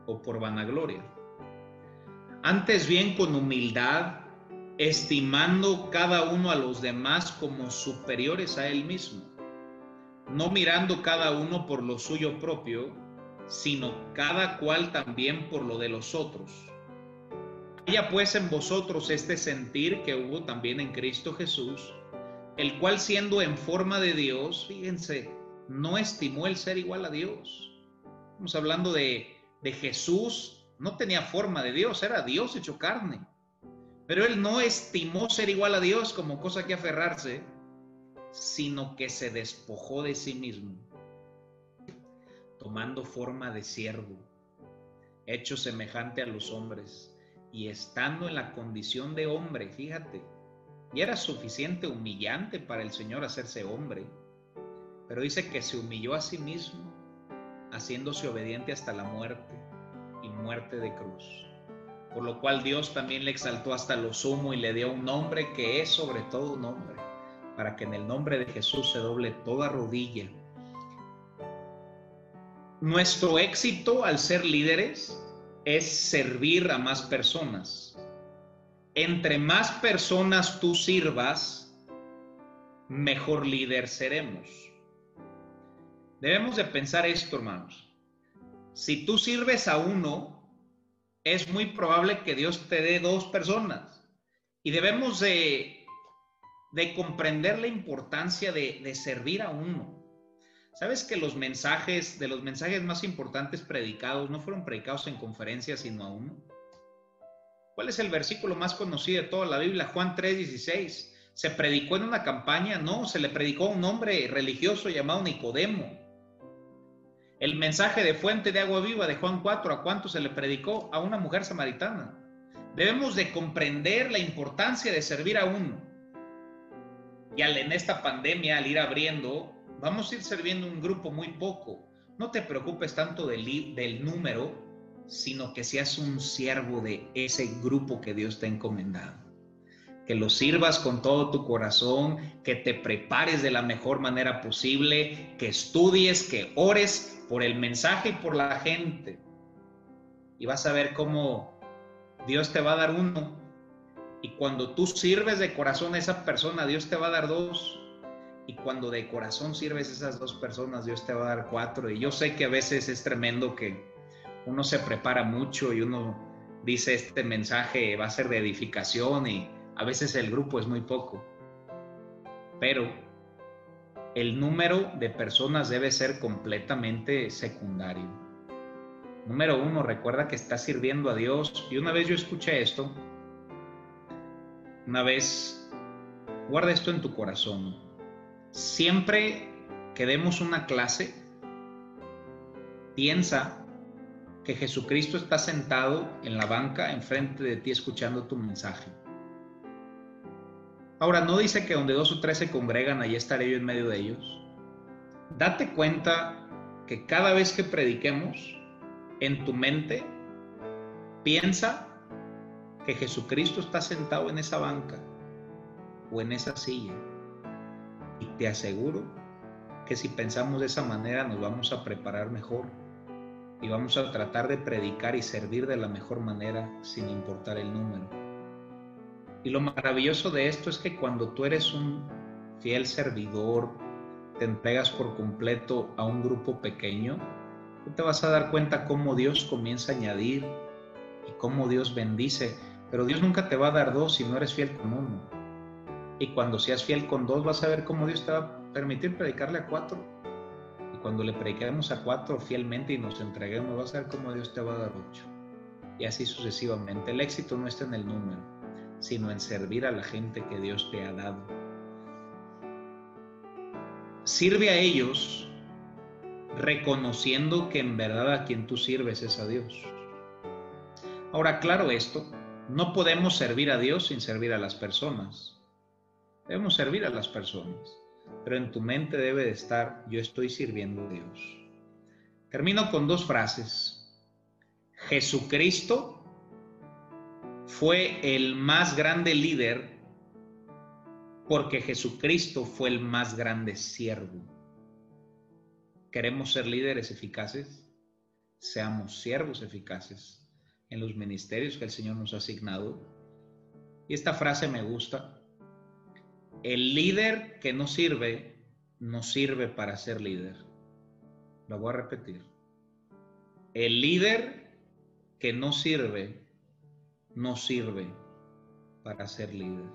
o por vanagloria. Antes bien con humildad, estimando cada uno a los demás como superiores a él mismo, no mirando cada uno por lo suyo propio, sino cada cual también por lo de los otros. Haya pues en vosotros este sentir que hubo también en Cristo Jesús, el cual siendo en forma de Dios, fíjense, no estimó el ser igual a Dios. Estamos hablando de, de Jesús, no tenía forma de Dios, era Dios hecho carne. Pero él no estimó ser igual a Dios como cosa que aferrarse, sino que se despojó de sí mismo, tomando forma de siervo, hecho semejante a los hombres, y estando en la condición de hombre, fíjate, y era suficiente humillante para el Señor hacerse hombre pero dice que se humilló a sí mismo, haciéndose obediente hasta la muerte y muerte de cruz. Por lo cual Dios también le exaltó hasta lo sumo y le dio un nombre que es sobre todo un nombre, para que en el nombre de Jesús se doble toda rodilla. Nuestro éxito al ser líderes es servir a más personas. Entre más personas tú sirvas, mejor líder seremos. Debemos de pensar esto, hermanos. Si tú sirves a uno, es muy probable que Dios te dé dos personas. Y debemos de, de comprender la importancia de, de servir a uno. ¿Sabes que los mensajes, de los mensajes más importantes predicados, no fueron predicados en conferencias, sino a uno? ¿Cuál es el versículo más conocido de toda la Biblia? Juan 3:16. ¿Se predicó en una campaña? No, se le predicó a un hombre religioso llamado Nicodemo. El mensaje de fuente de agua viva de Juan 4, ¿a cuánto se le predicó? A una mujer samaritana. Debemos de comprender la importancia de servir a uno. Y al, en esta pandemia, al ir abriendo, vamos a ir sirviendo un grupo muy poco. No te preocupes tanto del, del número, sino que seas un siervo de ese grupo que Dios te ha encomendado que lo sirvas con todo tu corazón, que te prepares de la mejor manera posible, que estudies, que ores por el mensaje y por la gente. Y vas a ver cómo Dios te va a dar uno. Y cuando tú sirves de corazón a esa persona, Dios te va a dar dos. Y cuando de corazón sirves a esas dos personas, Dios te va a dar cuatro. Y yo sé que a veces es tremendo que uno se prepara mucho y uno dice este mensaje va a ser de edificación y a veces el grupo es muy poco, pero el número de personas debe ser completamente secundario. Número uno, recuerda que estás sirviendo a Dios. Y una vez yo escuché esto, una vez, guarda esto en tu corazón. Siempre que demos una clase, piensa que Jesucristo está sentado en la banca enfrente de ti escuchando tu mensaje. Ahora, no dice que donde dos o tres se congregan, ahí estaré yo en medio de ellos. Date cuenta que cada vez que prediquemos, en tu mente, piensa que Jesucristo está sentado en esa banca o en esa silla. Y te aseguro que si pensamos de esa manera nos vamos a preparar mejor y vamos a tratar de predicar y servir de la mejor manera sin importar el número. Y lo maravilloso de esto es que cuando tú eres un fiel servidor, te entregas por completo a un grupo pequeño, tú te vas a dar cuenta cómo Dios comienza a añadir y cómo Dios bendice. Pero Dios nunca te va a dar dos si no eres fiel con uno. Y cuando seas fiel con dos, vas a ver cómo Dios te va a permitir predicarle a cuatro. Cuando le prediquemos a cuatro fielmente y nos entreguemos, vas a ver cómo Dios te va a dar ocho. Y así sucesivamente. El éxito no está en el número sino en servir a la gente que Dios te ha dado. Sirve a ellos reconociendo que en verdad a quien tú sirves es a Dios. Ahora, claro esto, no podemos servir a Dios sin servir a las personas. Debemos servir a las personas. Pero en tu mente debe de estar, yo estoy sirviendo a Dios. Termino con dos frases. Jesucristo fue el más grande líder porque Jesucristo fue el más grande siervo. ¿Queremos ser líderes eficaces? Seamos siervos eficaces en los ministerios que el Señor nos ha asignado. Y esta frase me gusta. El líder que no sirve, no sirve para ser líder. Lo voy a repetir. El líder que no sirve, no sirve para ser líder.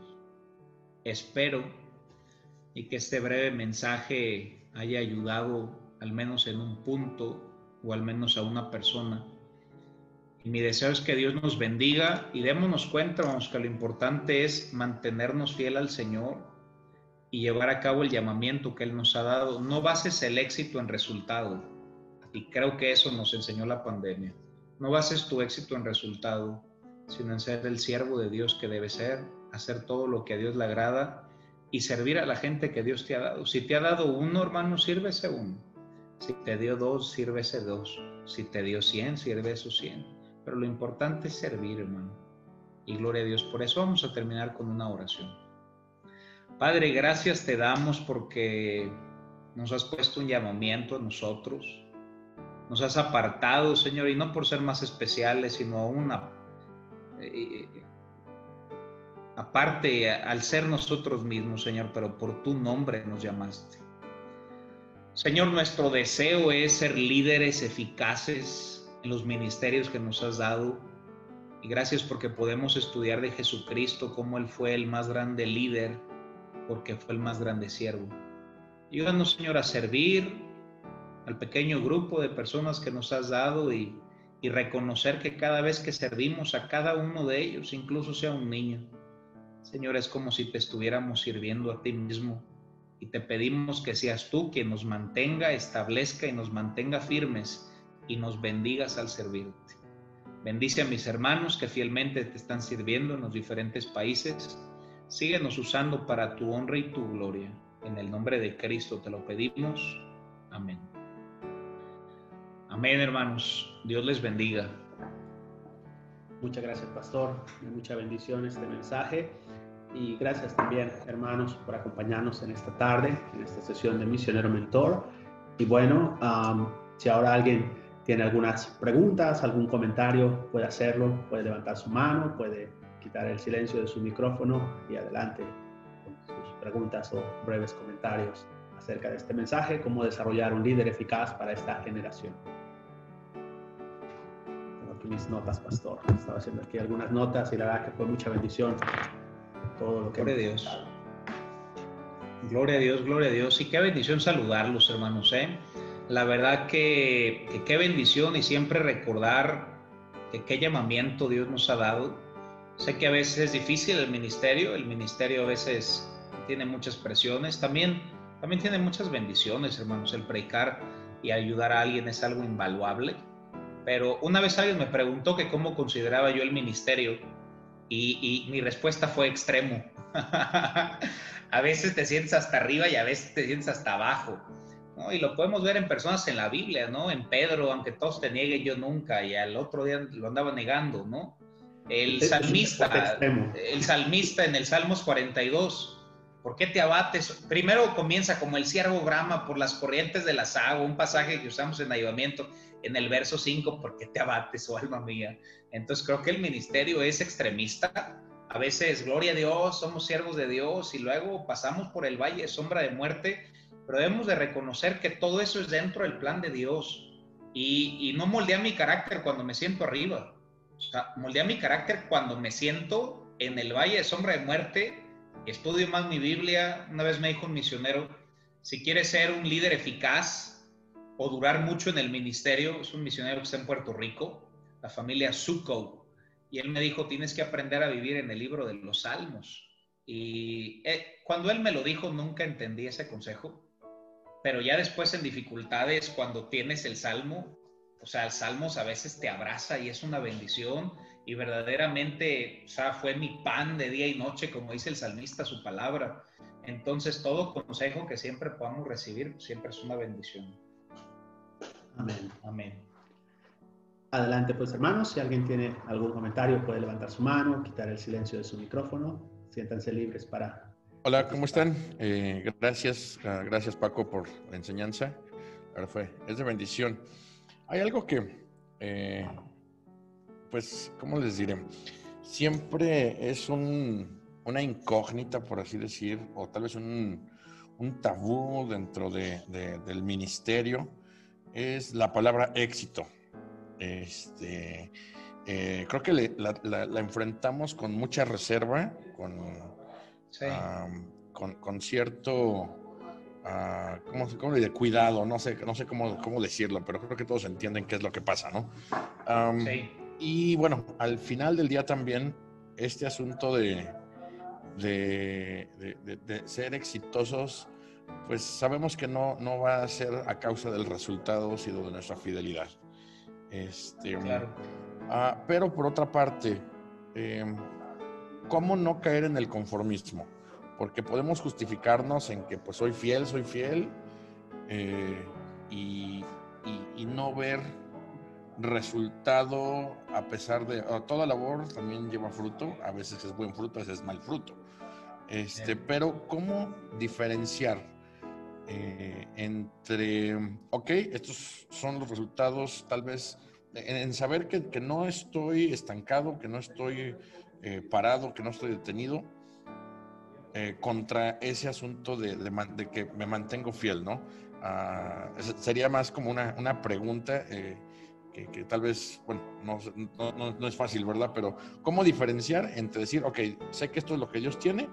Espero y que este breve mensaje haya ayudado al menos en un punto o al menos a una persona. Y mi deseo es que Dios nos bendiga y démonos cuenta, vamos, que lo importante es mantenernos fiel al Señor y llevar a cabo el llamamiento que Él nos ha dado. No bases el éxito en resultado. Y creo que eso nos enseñó la pandemia. No bases tu éxito en resultado, sino en ser el siervo de Dios que debe ser, hacer todo lo que a Dios le agrada y servir a la gente que Dios te ha dado. Si te ha dado uno, hermano, sírvese uno. Si te dio dos, sírvese dos. Si te dio cien, sirve esos cien. Pero lo importante es servir, hermano. Y gloria a Dios. Por eso vamos a terminar con una oración. Padre, gracias te damos porque nos has puesto un llamamiento a nosotros. Nos has apartado, Señor, y no por ser más especiales, sino a una... Eh, aparte, al ser nosotros mismos, Señor, pero por tu nombre nos llamaste. Señor, nuestro deseo es ser líderes eficaces en los ministerios que nos has dado. Y gracias porque podemos estudiar de Jesucristo cómo Él fue el más grande líder, porque fue el más grande siervo. Ayúdanos, Señor, a servir al pequeño grupo de personas que nos has dado y, reconocer que cada vez que servimos a cada uno de ellos, incluso sea un niño, Señor, es como si te estuviéramos sirviendo a ti mismo y te pedimos que seas tú quien nos mantenga, establezca y nos mantenga firmes y nos bendigas al servirte. Bendice a mis hermanos que fielmente te están sirviendo en los diferentes países. Síguenos usando para tu honra y tu gloria. En el nombre de Cristo te lo pedimos. Amén. Amén, hermanos. Dios les bendiga. Muchas gracias, pastor. Mucha bendición este mensaje. Y gracias también, hermanos, por acompañarnos en esta tarde, en esta sesión de Misionero Mentor. Y bueno, si ahora alguien tiene algunas preguntas, algún comentario, puede hacerlo, puede levantar su mano, puede quitar el silencio de su micrófono y adelante con sus preguntas o breves comentarios acerca de este mensaje, cómo desarrollar un líder eficaz para esta generación. Tengo aquí mis notas, pastor. Estaba haciendo aquí algunas notas y la verdad que fue mucha bendición todo lo que... Gloria a Dios. Gloria a Dios, gloria a Dios. Y qué bendición saludarlos, hermanos. ¿eh? La verdad que, qué bendición y siempre recordar que qué llamamiento Dios nos ha dado. Sé que a veces es difícil el ministerio, el ministerio a veces tiene muchas presiones, también, también tiene muchas bendiciones, hermanos. El predicar y ayudar a alguien es algo invaluable. Pero una vez alguien me preguntó que cómo consideraba yo el ministerio y, mi respuesta fue extremo. a veces te sientes hasta arriba y a veces te sientes hasta abajo. Y lo podemos ver en personas en la Biblia, ¿no? En Pedro, aunque todos te nieguen, yo nunca, y al otro día lo andaba negando, ¿no? El salmista, el salmista en el Salmos 42, ¿por qué te abates? Primero comienza como el ciervo brama por las corrientes de las aguas, un pasaje que usamos en ayudamiento, en el verso 5, ¿por qué te abates, oh alma mía? Entonces creo que el ministerio es extremista. A veces, gloria a Dios, somos siervos de Dios y luego pasamos por el valle de sombra de muerte, pero debemos de reconocer que todo eso es dentro del plan de Dios. Y, no moldea mi carácter cuando me siento arriba. O sea, moldea mi carácter cuando me siento en el valle de sombra de muerte, estudio más mi Biblia. Una vez me dijo un misionero, si quieres ser un líder eficaz, o durar mucho en el ministerio. Es un misionero que está en Puerto Rico, la familia Suco. Y él me dijo, tienes que aprender a vivir en el libro de los salmos. Y eh, cuando él me lo dijo, nunca entendí ese consejo. Pero ya después en dificultades, cuando tienes el salmo, o sea, el salmos a veces te abraza y es una bendición. Y verdaderamente, o sea, fue mi pan de día y noche, como dice el salmista, su palabra. Entonces, todo consejo que siempre podamos recibir siempre es una bendición. Amén. Amén. Adelante, pues hermanos, si alguien tiene algún comentario puede levantar su mano, quitar el silencio de su micrófono. Siéntanse libres para... Hola, ¿cómo están? Eh, gracias, ah, gracias Paco por la enseñanza. Ahora fue, es de bendición. Hay algo que, eh, pues, ¿cómo les diré? Siempre es una incógnita, por así decir, o tal vez un, tabú dentro del ministerio, es la palabra éxito. Este, eh, creo que la, enfrentamos con mucha reserva, con, con, cierto Uh, ¿cómo, de cuidado, no sé, no sé cómo, cómo decirlo, pero creo que todos entienden qué es lo que pasa, ¿no? sí. Y bueno, al final del día también, este asunto de, de, de, ser exitosos, pues sabemos que no, no va a ser a causa del resultado, sino de nuestra fidelidad. Este, uh, pero por otra parte, eh, ¿cómo no caer en el conformismo? Porque podemos justificarnos en que pues soy fiel, soy fiel, eh, y, no ver resultado a pesar de toda labor también lleva fruto, a veces es buen fruto, a veces es mal fruto. Este, pero ¿cómo diferenciar eh, entre, ok, estos son los resultados tal vez en, saber que, no estoy estancado, que no estoy eh, parado, que no estoy detenido, eh, contra ese asunto de, que me mantengo fiel, ¿no? Ah, sería más como una, una pregunta eh, que, tal vez, bueno, no, no, es fácil, ¿verdad? Pero ¿cómo diferenciar entre decir, ok, sé que esto es lo que Dios tiene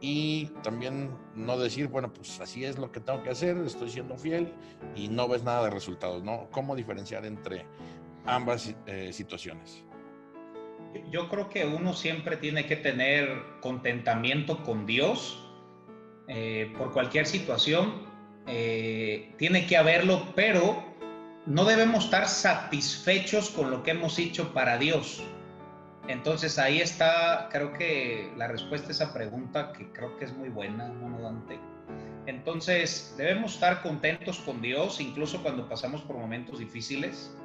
y también no decir, bueno, pues así es lo que tengo que hacer, estoy siendo fiel y no ves nada de resultados, ¿no? ¿Cómo diferenciar entre ambas eh, situaciones? Yo creo que uno siempre tiene que tener contentamiento con Dios eh, por cualquier situación. Eh, tiene que haberlo, pero no debemos estar satisfechos con lo que hemos hecho para Dios. Entonces ahí está, creo que la respuesta a esa pregunta, que creo que es muy buena, ¿no, Dante? Entonces debemos estar contentos con Dios, incluso cuando pasamos por momentos difíciles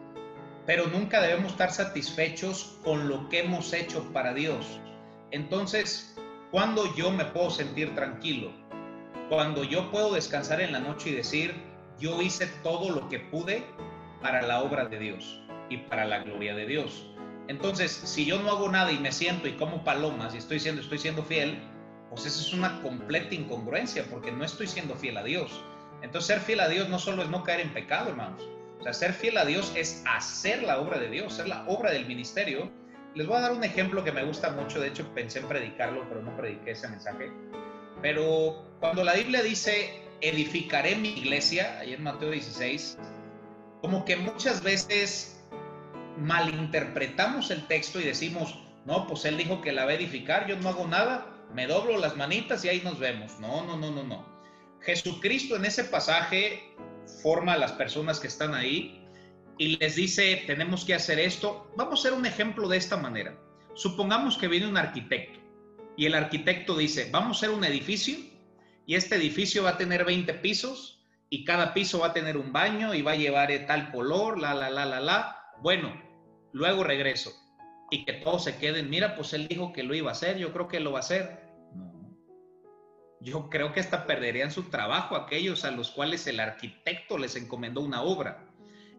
pero nunca debemos estar satisfechos con lo que hemos hecho para Dios. Entonces, cuando yo me puedo sentir tranquilo, cuando yo puedo descansar en la noche y decir, yo hice todo lo que pude para la obra de Dios y para la gloria de Dios. Entonces, si yo no hago nada y me siento y como palomas y estoy siendo, estoy siendo fiel, pues eso es una completa incongruencia porque no estoy siendo fiel a Dios. Entonces, ser fiel a Dios no solo es no caer en pecado, hermanos, o sea, ser fiel a Dios es hacer la obra de Dios, ser la obra del ministerio. Les voy a dar un ejemplo que me gusta mucho, de hecho pensé en predicarlo, pero no prediqué ese mensaje. Pero cuando la Biblia dice, edificaré mi iglesia, ahí en Mateo 16, como que muchas veces malinterpretamos el texto y decimos, no, pues él dijo que la va a edificar, yo no hago nada, me doblo las manitas y ahí nos vemos. No, no, no, no, no. Jesucristo en ese pasaje forma a las personas que están ahí y les dice, tenemos que hacer esto. Vamos a hacer un ejemplo de esta manera. Supongamos que viene un arquitecto y el arquitecto dice, vamos a hacer un edificio y este edificio va a tener 20 pisos y cada piso va a tener un baño y va a llevar tal color, la, la, la, la, la. Bueno, luego regreso y que todos se queden, mira, pues él dijo que lo iba a hacer, yo creo que lo va a hacer yo creo que hasta perderían su trabajo aquellos a los cuales el arquitecto les encomendó una obra.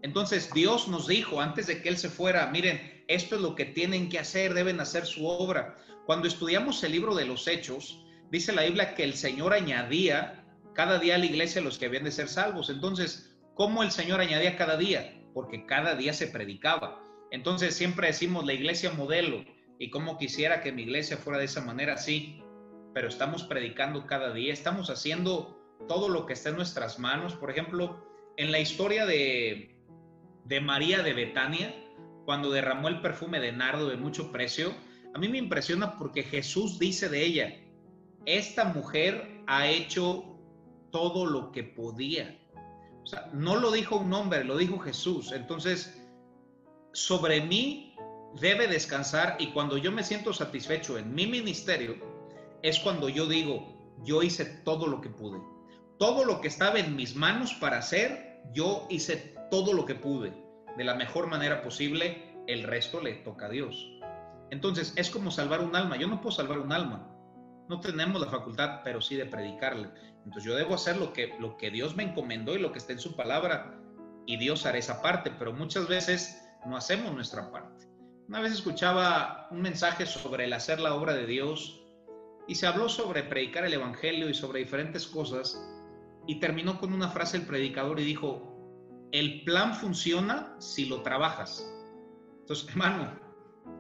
Entonces Dios nos dijo antes de que Él se fuera, miren, esto es lo que tienen que hacer, deben hacer su obra. Cuando estudiamos el libro de los Hechos, dice la Biblia que el Señor añadía cada día a la iglesia los que habían de ser salvos. Entonces, ¿cómo el Señor añadía cada día? Porque cada día se predicaba. Entonces siempre decimos la iglesia modelo y cómo quisiera que mi iglesia fuera de esa manera, sí, pero estamos predicando cada día, estamos haciendo todo lo que está en nuestras manos. Por ejemplo, en la historia de, de María de Betania, cuando derramó el perfume de nardo de mucho precio, a mí me impresiona porque Jesús dice de ella, esta mujer ha hecho todo lo que podía. O sea, no lo dijo un hombre, lo dijo Jesús. Entonces, sobre mí debe descansar y cuando yo me siento satisfecho en mi ministerio, es cuando yo digo, yo hice todo lo que pude. Todo lo que estaba en mis manos para hacer, yo hice todo lo que pude de la mejor manera posible. El resto le toca a Dios. Entonces, es como salvar un alma. Yo no puedo salvar un alma. No tenemos la facultad, pero sí de predicarle. Entonces, yo debo hacer lo que, lo que Dios me encomendó y lo que está en su palabra. Y Dios hará esa parte, pero muchas veces no hacemos nuestra parte. Una vez escuchaba un mensaje sobre el hacer la obra de Dios y se habló sobre predicar el Evangelio y sobre diferentes cosas y terminó con una frase el predicador y dijo, el plan funciona si lo trabajas. Entonces, hermano,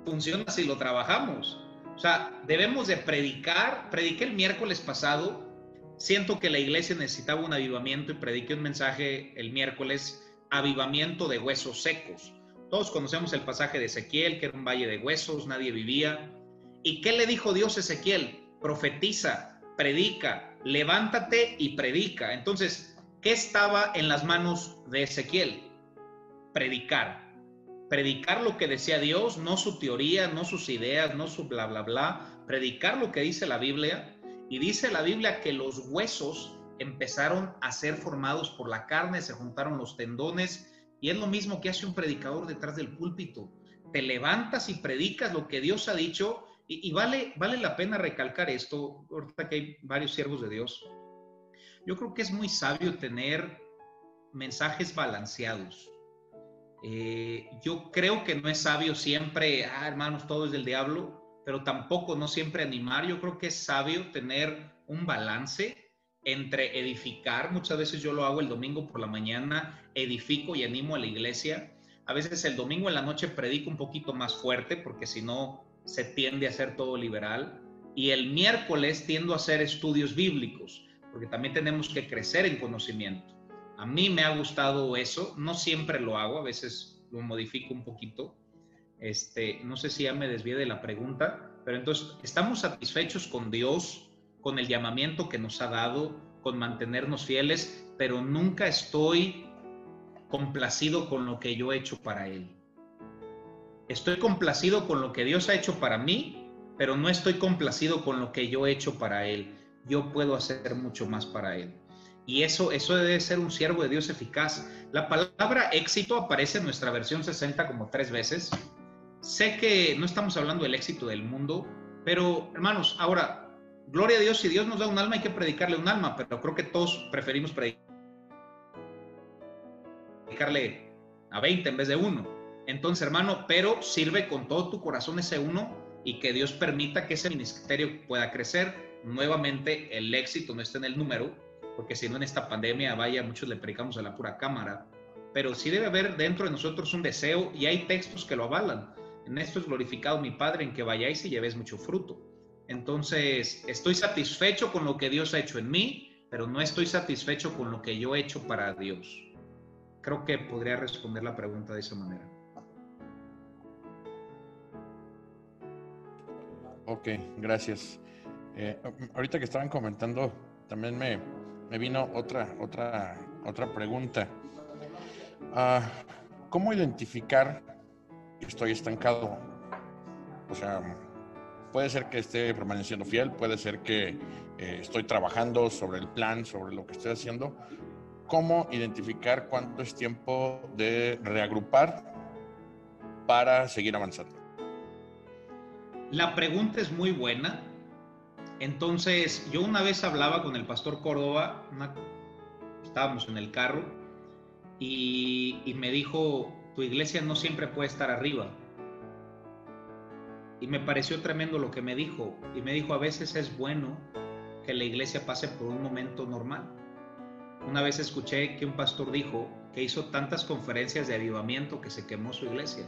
funciona si lo trabajamos. O sea, debemos de predicar. Prediqué el miércoles pasado. Siento que la iglesia necesitaba un avivamiento y prediqué un mensaje el miércoles, avivamiento de huesos secos. Todos conocemos el pasaje de Ezequiel, que era un valle de huesos, nadie vivía. ¿Y qué le dijo Dios a Ezequiel? Profetiza, predica, levántate y predica. Entonces, ¿qué estaba en las manos de Ezequiel? Predicar predicar lo que decía Dios, no su teoría, no sus ideas, no su bla, bla, bla, predicar lo que dice la Biblia. Y dice la Biblia que los huesos empezaron a ser formados por la carne, se juntaron los tendones, y es lo mismo que hace un predicador detrás del púlpito. Te levantas y predicas lo que Dios ha dicho, y, vale, vale la pena recalcar esto, ahorita que hay varios siervos de Dios. Yo creo que es muy sabio tener mensajes balanceados eh, yo creo que no es sabio siempre, ah, hermanos, todo es del diablo, pero tampoco no siempre animar. Yo creo que es sabio tener un balance entre edificar. Muchas veces yo lo hago el domingo por la mañana, edifico y animo a la iglesia. A veces el domingo en la noche predico un poquito más fuerte porque si no se tiende a hacer todo liberal. Y el miércoles tiendo a hacer estudios bíblicos porque también tenemos que crecer en conocimiento. A mí me ha gustado eso, no siempre lo hago, a veces lo modifico un poquito. Este, no sé si ya me desvié de la pregunta, pero entonces, ¿estamos satisfechos con Dios, con el llamamiento que nos ha dado, con mantenernos fieles, pero nunca estoy complacido con lo que yo he hecho para Él? Estoy complacido con lo que Dios ha hecho para mí, pero no estoy complacido con lo que yo he hecho para Él. Yo puedo hacer mucho más para Él. Y eso, eso debe ser un siervo de Dios eficaz. La palabra éxito aparece en nuestra versión 60 como tres veces. Sé que no estamos hablando del éxito del mundo, pero hermanos, ahora, gloria a Dios, si Dios nos da un alma hay que predicarle un alma, pero creo que todos preferimos predicarle a 20 en vez de uno. Entonces, hermano, pero sirve con todo tu corazón ese uno y que Dios permita que ese ministerio pueda crecer. Nuevamente, el éxito no está en el número, porque si no en esta pandemia, vaya, muchos le predicamos a la pura cámara, pero sí debe haber dentro de nosotros un deseo y hay textos que lo avalan. En esto es glorificado mi Padre, en que vayáis y llevéis mucho fruto. Entonces, estoy satisfecho con lo que Dios ha hecho en mí, pero no estoy satisfecho con lo que yo he hecho para Dios. Creo que podría responder la pregunta de esa manera. Ok, gracias. Eh, ahorita que estaban comentando, también me, me vino otra, otra, otra pregunta. Ah, ¿Cómo identificar que estoy estancado? O sea, puede ser que esté permaneciendo fiel, puede ser que eh, estoy trabajando sobre el plan, sobre lo que estoy haciendo. ¿Cómo identificar cuánto es tiempo de reagrupar para seguir avanzando? La pregunta es muy buena entonces, yo una vez hablaba con el pastor Córdoba, estábamos en el carro, y, y, me dijo, tu iglesia no siempre puede estar arriba. Y me pareció tremendo lo que me dijo. Y me dijo, a veces es bueno que la iglesia pase por un momento normal. Una vez escuché que un pastor dijo que hizo tantas conferencias de avivamiento que se quemó su iglesia.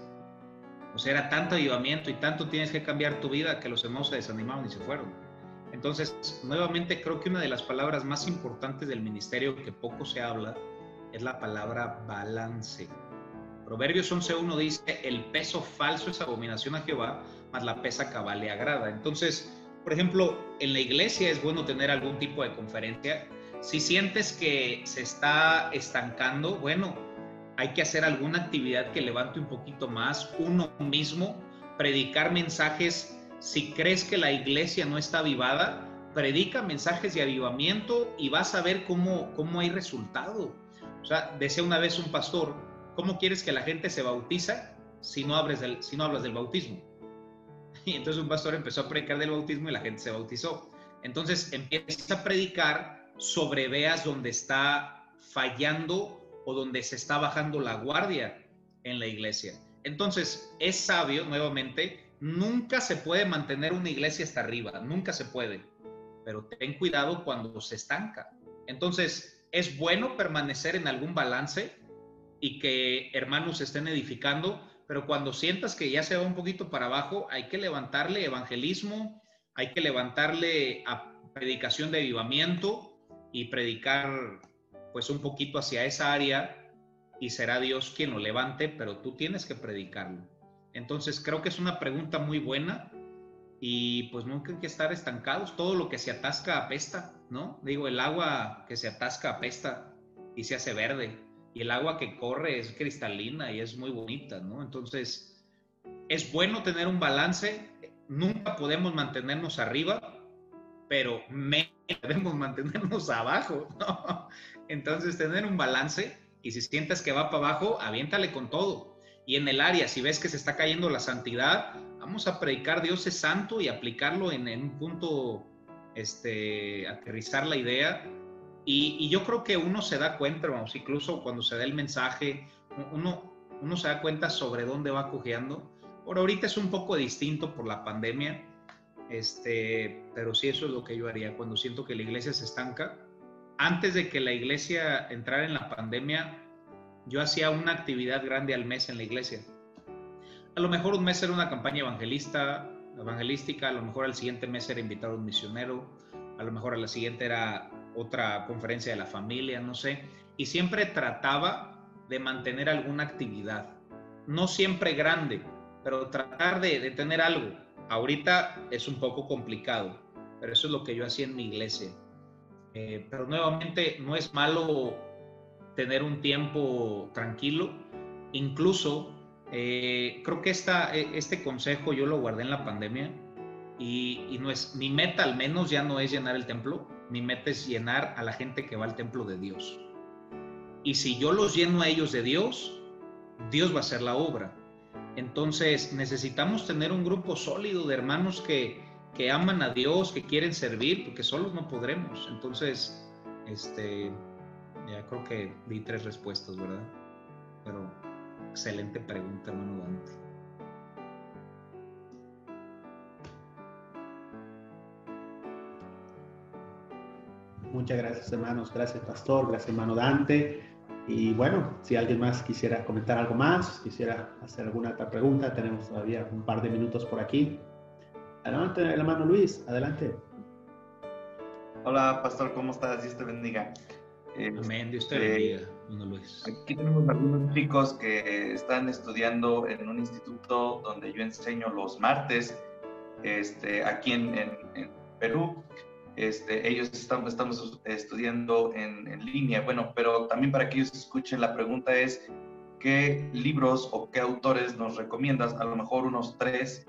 O sea, era tanto avivamiento y tanto tienes que cambiar tu vida que los hermanos se desanimaron y se fueron. Entonces, nuevamente creo que una de las palabras más importantes del ministerio que poco se habla es la palabra balance. Proverbios 11.1 dice, el peso falso es abominación a Jehová, mas la pesa cabal le agrada. Entonces, por ejemplo, en la iglesia es bueno tener algún tipo de conferencia. Si sientes que se está estancando, bueno, hay que hacer alguna actividad que levante un poquito más uno mismo, predicar mensajes si crees que la iglesia no está avivada, predica mensajes de avivamiento y vas a ver cómo, cómo hay resultado. O sea, decía una vez un pastor, ¿cómo quieres que la gente se bautiza si no, abres si no hablas del bautismo? Y entonces un pastor empezó a predicar del bautismo y la gente se bautizó. Entonces empieza a predicar sobre veas donde está fallando o donde se está bajando la guardia en la iglesia. Entonces es sabio, nuevamente, nunca se puede mantener una iglesia hasta arriba, nunca se puede, pero ten cuidado cuando se estanca. Entonces es bueno permanecer en algún balance y que hermanos estén edificando, pero cuando sientas que ya se va un poquito para abajo, hay que levantarle evangelismo, hay que levantarle a predicación de avivamiento y predicar pues un poquito hacia esa área y será Dios quien lo levante, pero tú tienes que predicarlo. Entonces creo que es una pregunta muy buena y pues nunca hay que estar estancados. Todo lo que se atasca apesta, ¿no? Digo, el agua que se atasca apesta y se hace verde y el agua que corre es cristalina y es muy bonita, ¿no? Entonces, es bueno tener un balance, nunca podemos mantenernos arriba, pero me podemos mantenernos abajo, ¿no? Entonces, tener un balance y si sientes que va para abajo, aviéntale con todo. Y en el área, si ves que se está cayendo la santidad, vamos a predicar Dios es santo y aplicarlo en, en un punto, este, aterrizar la idea y, yo creo que uno se da cuenta, vamos, incluso cuando se da el mensaje, uno, uno se da cuenta sobre dónde va cojeando. Por ahorita es un poco distinto por la pandemia, este, pero sí eso es lo que yo haría cuando siento que la iglesia se estanca. Antes de que la iglesia entrara en la pandemia, yo hacía una actividad grande al mes en la iglesia. A lo mejor un mes era una campaña evangelista, evangelística, a lo mejor al siguiente mes era invitar a un misionero, a lo mejor a la siguiente era otra conferencia de la familia, no sé, y siempre trataba de mantener alguna actividad, no siempre grande, pero tratar de, tener algo. Ahorita es un poco complicado, pero eso es lo que yo hacía en mi iglesia. Eh, pero nuevamente no es malo tener un tiempo tranquilo, incluso eh, creo que esta, e, este consejo yo lo guardé en la pandemia y, y no es, mi meta al menos ya no es llenar el templo, mi meta es llenar a la gente que va al templo de Dios. Y si yo los lleno a ellos de Dios, Dios va a hacer la obra. Entonces necesitamos tener un grupo sólido de hermanos que, que aman a Dios, que quieren servir, porque solos no podremos. Entonces, este, ya creo que di tres respuestas, ¿verdad? Pero excelente pregunta, hermano Dante. Muchas gracias, hermanos. Gracias, pastor. Gracias, hermano Dante. Y bueno, si alguien más quisiera comentar algo más, quisiera hacer alguna otra pregunta, tenemos todavía un par de minutos por aquí. Adelante, hermano Luis, adelante. Hola, pastor, ¿cómo estás? Dios te bendiga. Amén, Dios te bendiga, hermano Luis. Aquí tenemos algunos chicos que están estudiando en un instituto donde yo enseño los martes, este, aquí en, en Perú. Este, ellos están, estamos estudiando en, línea. Bueno, pero también para que ellos escuchen, la pregunta es, ¿qué libros o qué autores nos recomiendas? A lo mejor unos tres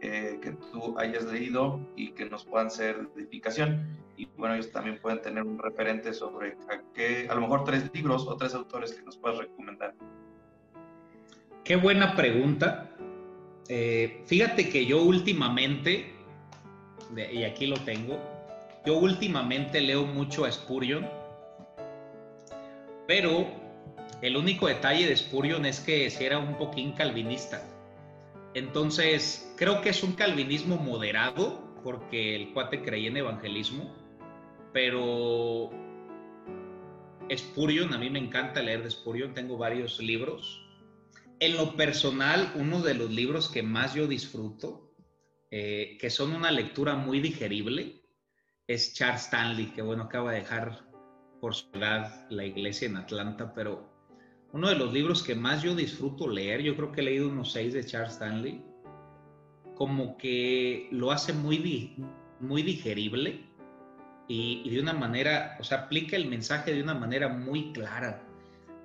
eh, que tú hayas leído y que nos puedan ser de edificación. Y bueno, ellos también pueden tener un referente sobre a, qué, a lo mejor tres libros o tres autores que nos puedas recomendar. Qué buena pregunta. Eh, fíjate que yo últimamente, y aquí lo tengo, yo últimamente leo mucho a Spurgeon, pero el único detalle de Spurgeon es que si era un poquín calvinista. Entonces, creo que es un calvinismo moderado, porque el cuate creía en evangelismo, pero Spurgeon, a mí me encanta leer de Spurgeon, tengo varios libros. En lo personal, uno de los libros que más yo disfruto, eh, que son una lectura muy digerible, es Charles Stanley, que bueno, acaba de dejar por su edad la iglesia en Atlanta, pero uno de los libros que más yo disfruto leer, yo creo que he leído unos seis de Charles Stanley, como que lo hace muy, muy digerible y, y de una manera, o sea, aplica el mensaje de una manera muy clara.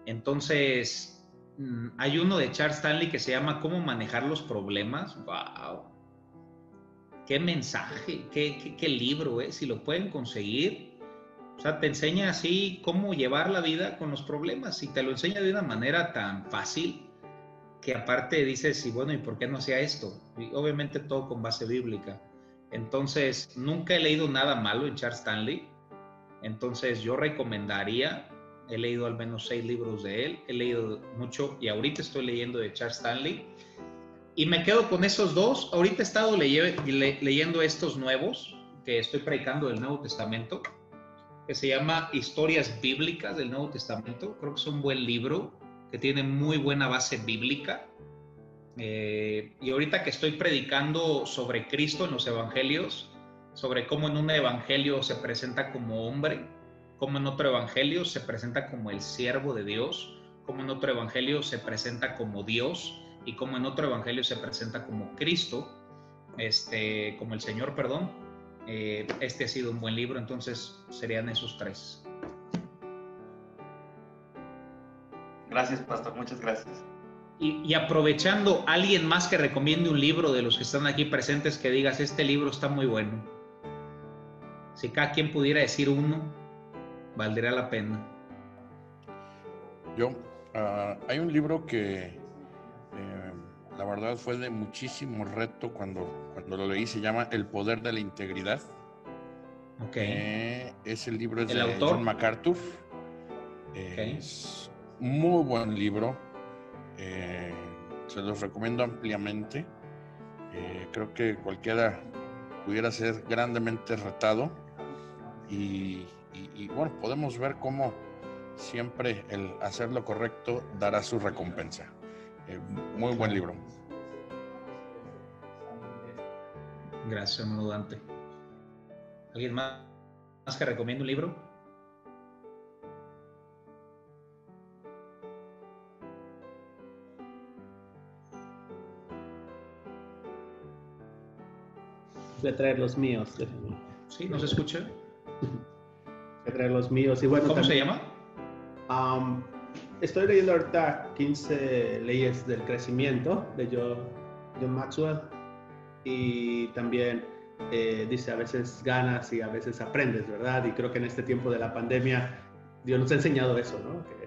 Entonces, mm, hay uno de Charles Stanley que se llama Cómo manejar los problemas. ¡Wow! Qué mensaje, qué, qué, libro, ¿eh? si lo pueden conseguir. O sea, te enseña así cómo llevar la vida con los problemas y te lo enseña de una manera tan fácil que aparte dices, y bueno, ¿y por qué no hacía esto? Y obviamente todo con base bíblica. Entonces, nunca he leído nada malo en Charles Stanley. Entonces, yo recomendaría, he leído al menos seis libros de él, he leído mucho y ahorita estoy leyendo de Charles Stanley y me quedo con esos dos. Ahorita he estado leyendo estos nuevos que estoy predicando del Nuevo Testamento, que se llama Historias Bíblicas del Nuevo Testamento. Creo que es un buen libro que tiene muy buena base bíblica. Eh, y ahorita que estoy predicando sobre Cristo en los Evangelios, sobre cómo en un Evangelio se presenta como hombre, cómo en otro Evangelio se presenta como el siervo de Dios, cómo en otro Evangelio se presenta como Dios y como en otro evangelio se presenta como Cristo, este, como el Señor, perdón, eh, este ha sido un buen libro, entonces serían esos tres. Gracias, pastor, muchas gracias. Y, y, aprovechando, alguien más que recomiende un libro de los que están aquí presentes que digas, este libro está muy bueno. Si cada quien pudiera decir uno, valdría la pena. Yo, uh, hay un libro que la verdad fue de muchísimo reto cuando, cuando lo leí. Se llama El poder de la integridad. Okay. Eh, es el libro de John MacArthur. Es muy buen libro. Eh, se los recomiendo ampliamente. creo que cualquiera pudiera ser grandemente retado. y, bueno, podemos ver cómo siempre el hacer lo correcto dará su recompensa. Eh, muy buen libro. Gracias, hermano Dante. ¿Alguien más, más que recomienda un libro? Voy a traer los míos. Sí, ¿no se escucha? Voy a traer los míos. Y bueno, ¿Cómo se llama? Um, estoy leyendo ahorita 15 leyes del crecimiento de John, Maxwell y también eh, dice a veces ganas y a veces aprendes, ¿verdad? Y creo que en este tiempo de la pandemia Dios nos ha enseñado eso, ¿no? Que,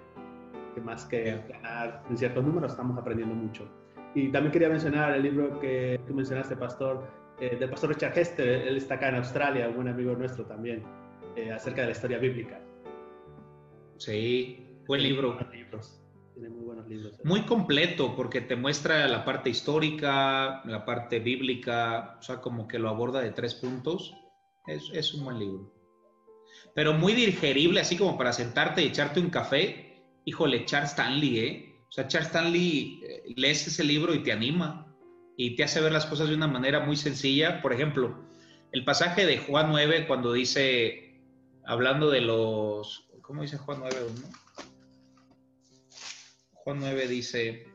más que ganar en ciertos números estamos aprendiendo mucho. Y también quería mencionar el libro que tú mencionaste, Pastor, eh, del Pastor Richard Hester, él está acá en Australia, un buen amigo nuestro también, eh, acerca de la historia bíblica. Sí, Buen libro. Tiene muy buenos libros. ¿eh? Muy completo porque te muestra la parte histórica, la parte bíblica, o sea, como que lo aborda de tres puntos. Es, es un buen libro. Pero muy digerible, así como para sentarte y echarte un café. Híjole, Charles Stanley, ¿eh? O sea, Charles Stanley, eh, lees ese libro y te anima y te hace ver las cosas de una manera muy sencilla. Por ejemplo, el pasaje de Juan 9, cuando dice, hablando de los, ¿cómo dice Juan 9? ¿no? Juan 9 dice,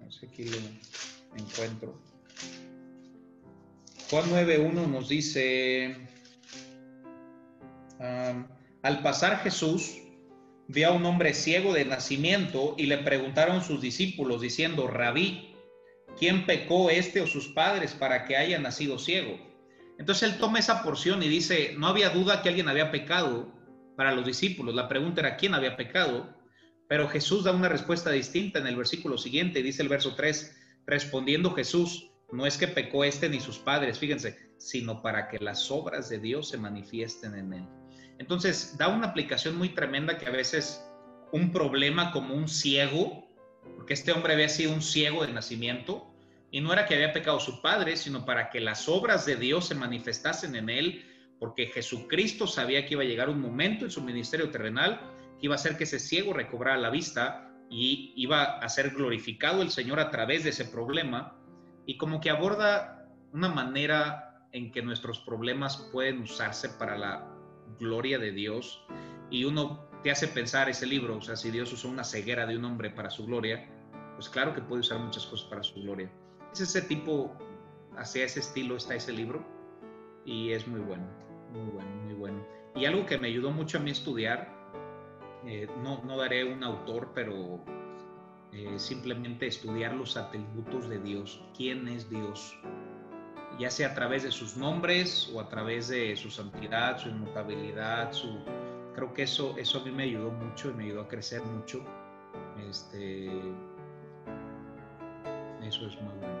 no sé aquí lo encuentro. Juan 9.1 nos dice, al pasar Jesús, vio a un hombre ciego de nacimiento y le preguntaron sus discípulos diciendo, rabí, ¿quién pecó este o sus padres para que haya nacido ciego? Entonces él toma esa porción y dice, no había duda que alguien había pecado para los discípulos. La pregunta era, ¿quién había pecado? Pero Jesús da una respuesta distinta en el versículo siguiente, dice el verso 3, respondiendo Jesús, no es que pecó este ni sus padres, fíjense, sino para que las obras de Dios se manifiesten en él. Entonces, da una aplicación muy tremenda que a veces un problema como un ciego, porque este hombre había sido un ciego de nacimiento, y no era que había pecado su padre, sino para que las obras de Dios se manifestasen en él, porque Jesucristo sabía que iba a llegar un momento en su ministerio terrenal iba a hacer que ese ciego recobrara la vista y iba a ser glorificado el Señor a través de ese problema y como que aborda una manera en que nuestros problemas pueden usarse para la gloria de Dios y uno te hace pensar ese libro, o sea, si Dios usó una ceguera de un hombre para su gloria, pues claro que puede usar muchas cosas para su gloria. Es ese tipo, hacia ese estilo está ese libro y es muy bueno, muy bueno, muy bueno. Y algo que me ayudó mucho a mí estudiar eh, no, no, daré un autor, pero eh, simplemente estudiar los atributos de Dios. ¿Quién es Dios? ya sea a través de sus nombres o a través de su santidad, su inmutabilidad, su... Creo que eso, eso a mí me ayudó mucho y me ayudó a crecer mucho. Este, eso es muy bueno.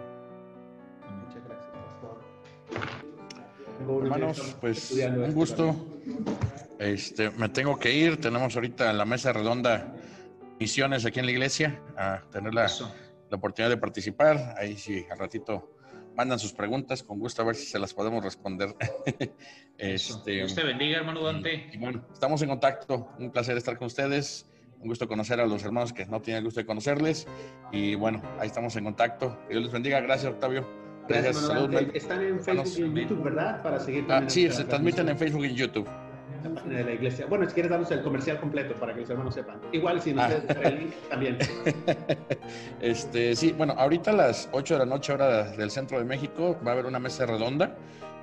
Muchas gracias, pastor. Hermanos, pues un gusto. Este, me tengo que ir. Tenemos ahorita la mesa redonda misiones aquí en la iglesia a tener la, la oportunidad de participar. Ahí sí, al ratito mandan sus preguntas, con gusto a ver si se las podemos responder. este, Dios te bendiga, hermano Dante. Y, bueno, estamos en contacto. Un placer estar con ustedes. Un gusto conocer a los hermanos que no tienen el gusto de conocerles. Y bueno, ahí estamos en contacto. Que Dios les bendiga. Gracias, Octavio. Gracias, Salud, Están en Facebook y en YouTube, ¿verdad? Para seguir. Ah, sí, se transmiten en Facebook y en YouTube la página de la iglesia. Bueno, si quieres darnos el comercial completo para que los hermanos sepan. Igual si nos ah. el link también. Este, sí, bueno, ahorita a las 8 de la noche, hora del centro de México, va a haber una mesa redonda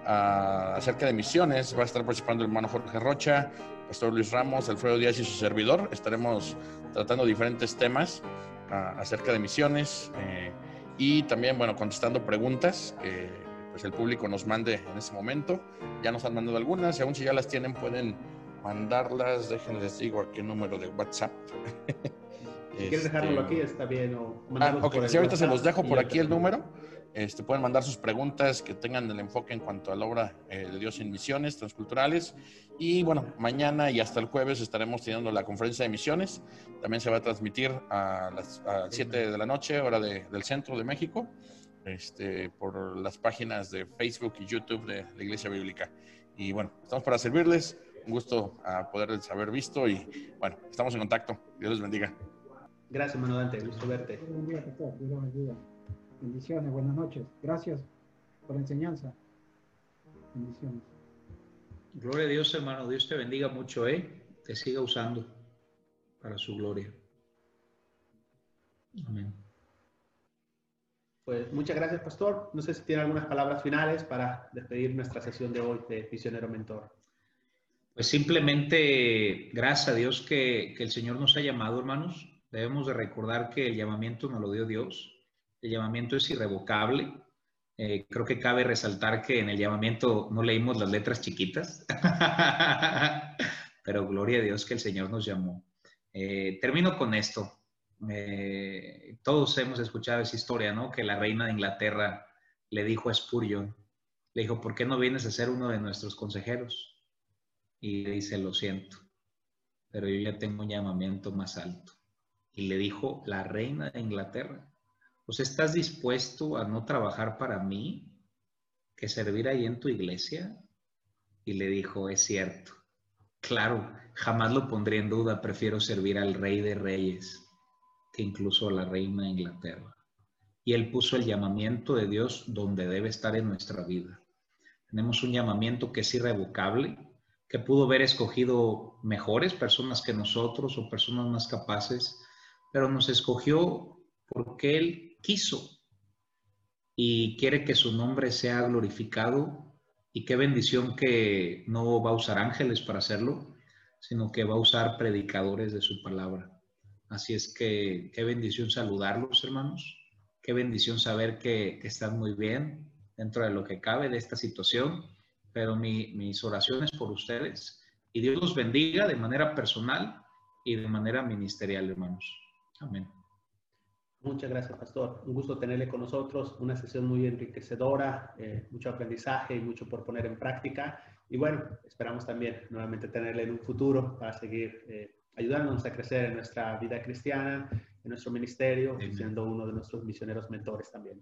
uh, acerca de misiones. Va a estar participando el hermano Jorge Rocha, Pastor Luis Ramos, Alfredo Díaz y su servidor. Estaremos tratando diferentes temas uh, acerca de misiones eh, y también, bueno, contestando preguntas. Eh, pues el público nos mande en ese momento. Ya nos han mandado algunas y aún si ya las tienen pueden mandarlas. Déjenles digo a qué número de WhatsApp. Si quieres dejármelo aquí, está bien. O ah, ok, si ahorita se los dejo por aquí el número. Este, pueden mandar sus preguntas que tengan el enfoque en cuanto a la obra eh, de Dios en misiones transculturales. Y bueno, mañana y hasta el jueves estaremos teniendo la conferencia de misiones. También se va a transmitir a las 7 de la noche, hora del centro de México este, por las páginas de Facebook y YouTube de la Iglesia Bíblica. Y bueno, estamos para servirles. Un gusto a poderles haber visto y bueno, estamos en contacto. Dios les bendiga. Gracias, hermano Dante. Gusto verte. Buen día, Dios bendiga. Bendiciones, buenas noches. Gracias por la enseñanza. Bendiciones. Gloria a Dios, hermano. Dios te bendiga mucho, ¿eh? Te siga usando para su gloria. Amén. Pues muchas gracias, Pastor. No sé si tiene algunas palabras finales para despedir nuestra sesión de hoy de Misionero Mentor. Pues simplemente, gracias a Dios que, el Señor nos ha llamado, hermanos. Debemos de recordar que el llamamiento nos lo dio Dios. El llamamiento es irrevocable. Eh, creo que cabe resaltar que en el llamamiento no leímos las letras chiquitas, pero gloria a Dios que el Señor nos llamó. Eh, termino con esto. Eh, todos hemos escuchado esa historia, ¿no? Que la reina de Inglaterra le dijo a Spurgeon, le dijo, ¿por qué no vienes a ser uno de nuestros consejeros? Y le dice, lo siento, pero yo ya tengo un llamamiento más alto. Y le dijo, la reina de Inglaterra, pues estás dispuesto a no trabajar para mí, que servir ahí en tu iglesia. Y le dijo, es cierto, claro, jamás lo pondría en duda, prefiero servir al rey de reyes que incluso la reina de Inglaterra. Y él puso el llamamiento de Dios donde debe estar en nuestra vida. Tenemos un llamamiento que es irrevocable, que pudo haber escogido mejores personas que nosotros o personas más capaces, pero nos escogió porque Él quiso y quiere que su nombre sea glorificado y qué bendición que no va a usar ángeles para hacerlo, sino que va a usar predicadores de su palabra. Así es que qué bendición saludarlos, hermanos. Qué bendición saber que, están muy bien dentro de lo que cabe de esta situación. Pero mis oraciones por ustedes. Y Dios los bendiga de manera personal y de manera ministerial, hermanos. Amén. Muchas gracias, pastor. Un gusto tenerle con nosotros. Una sesión muy enriquecedora, eh, mucho aprendizaje y mucho por poner en práctica. Y bueno, esperamos también nuevamente tenerle en un futuro para seguir eh, ayudándonos a crecer en nuestra vida cristiana, en nuestro ministerio, siendo uno de nuestros misioneros mentores también.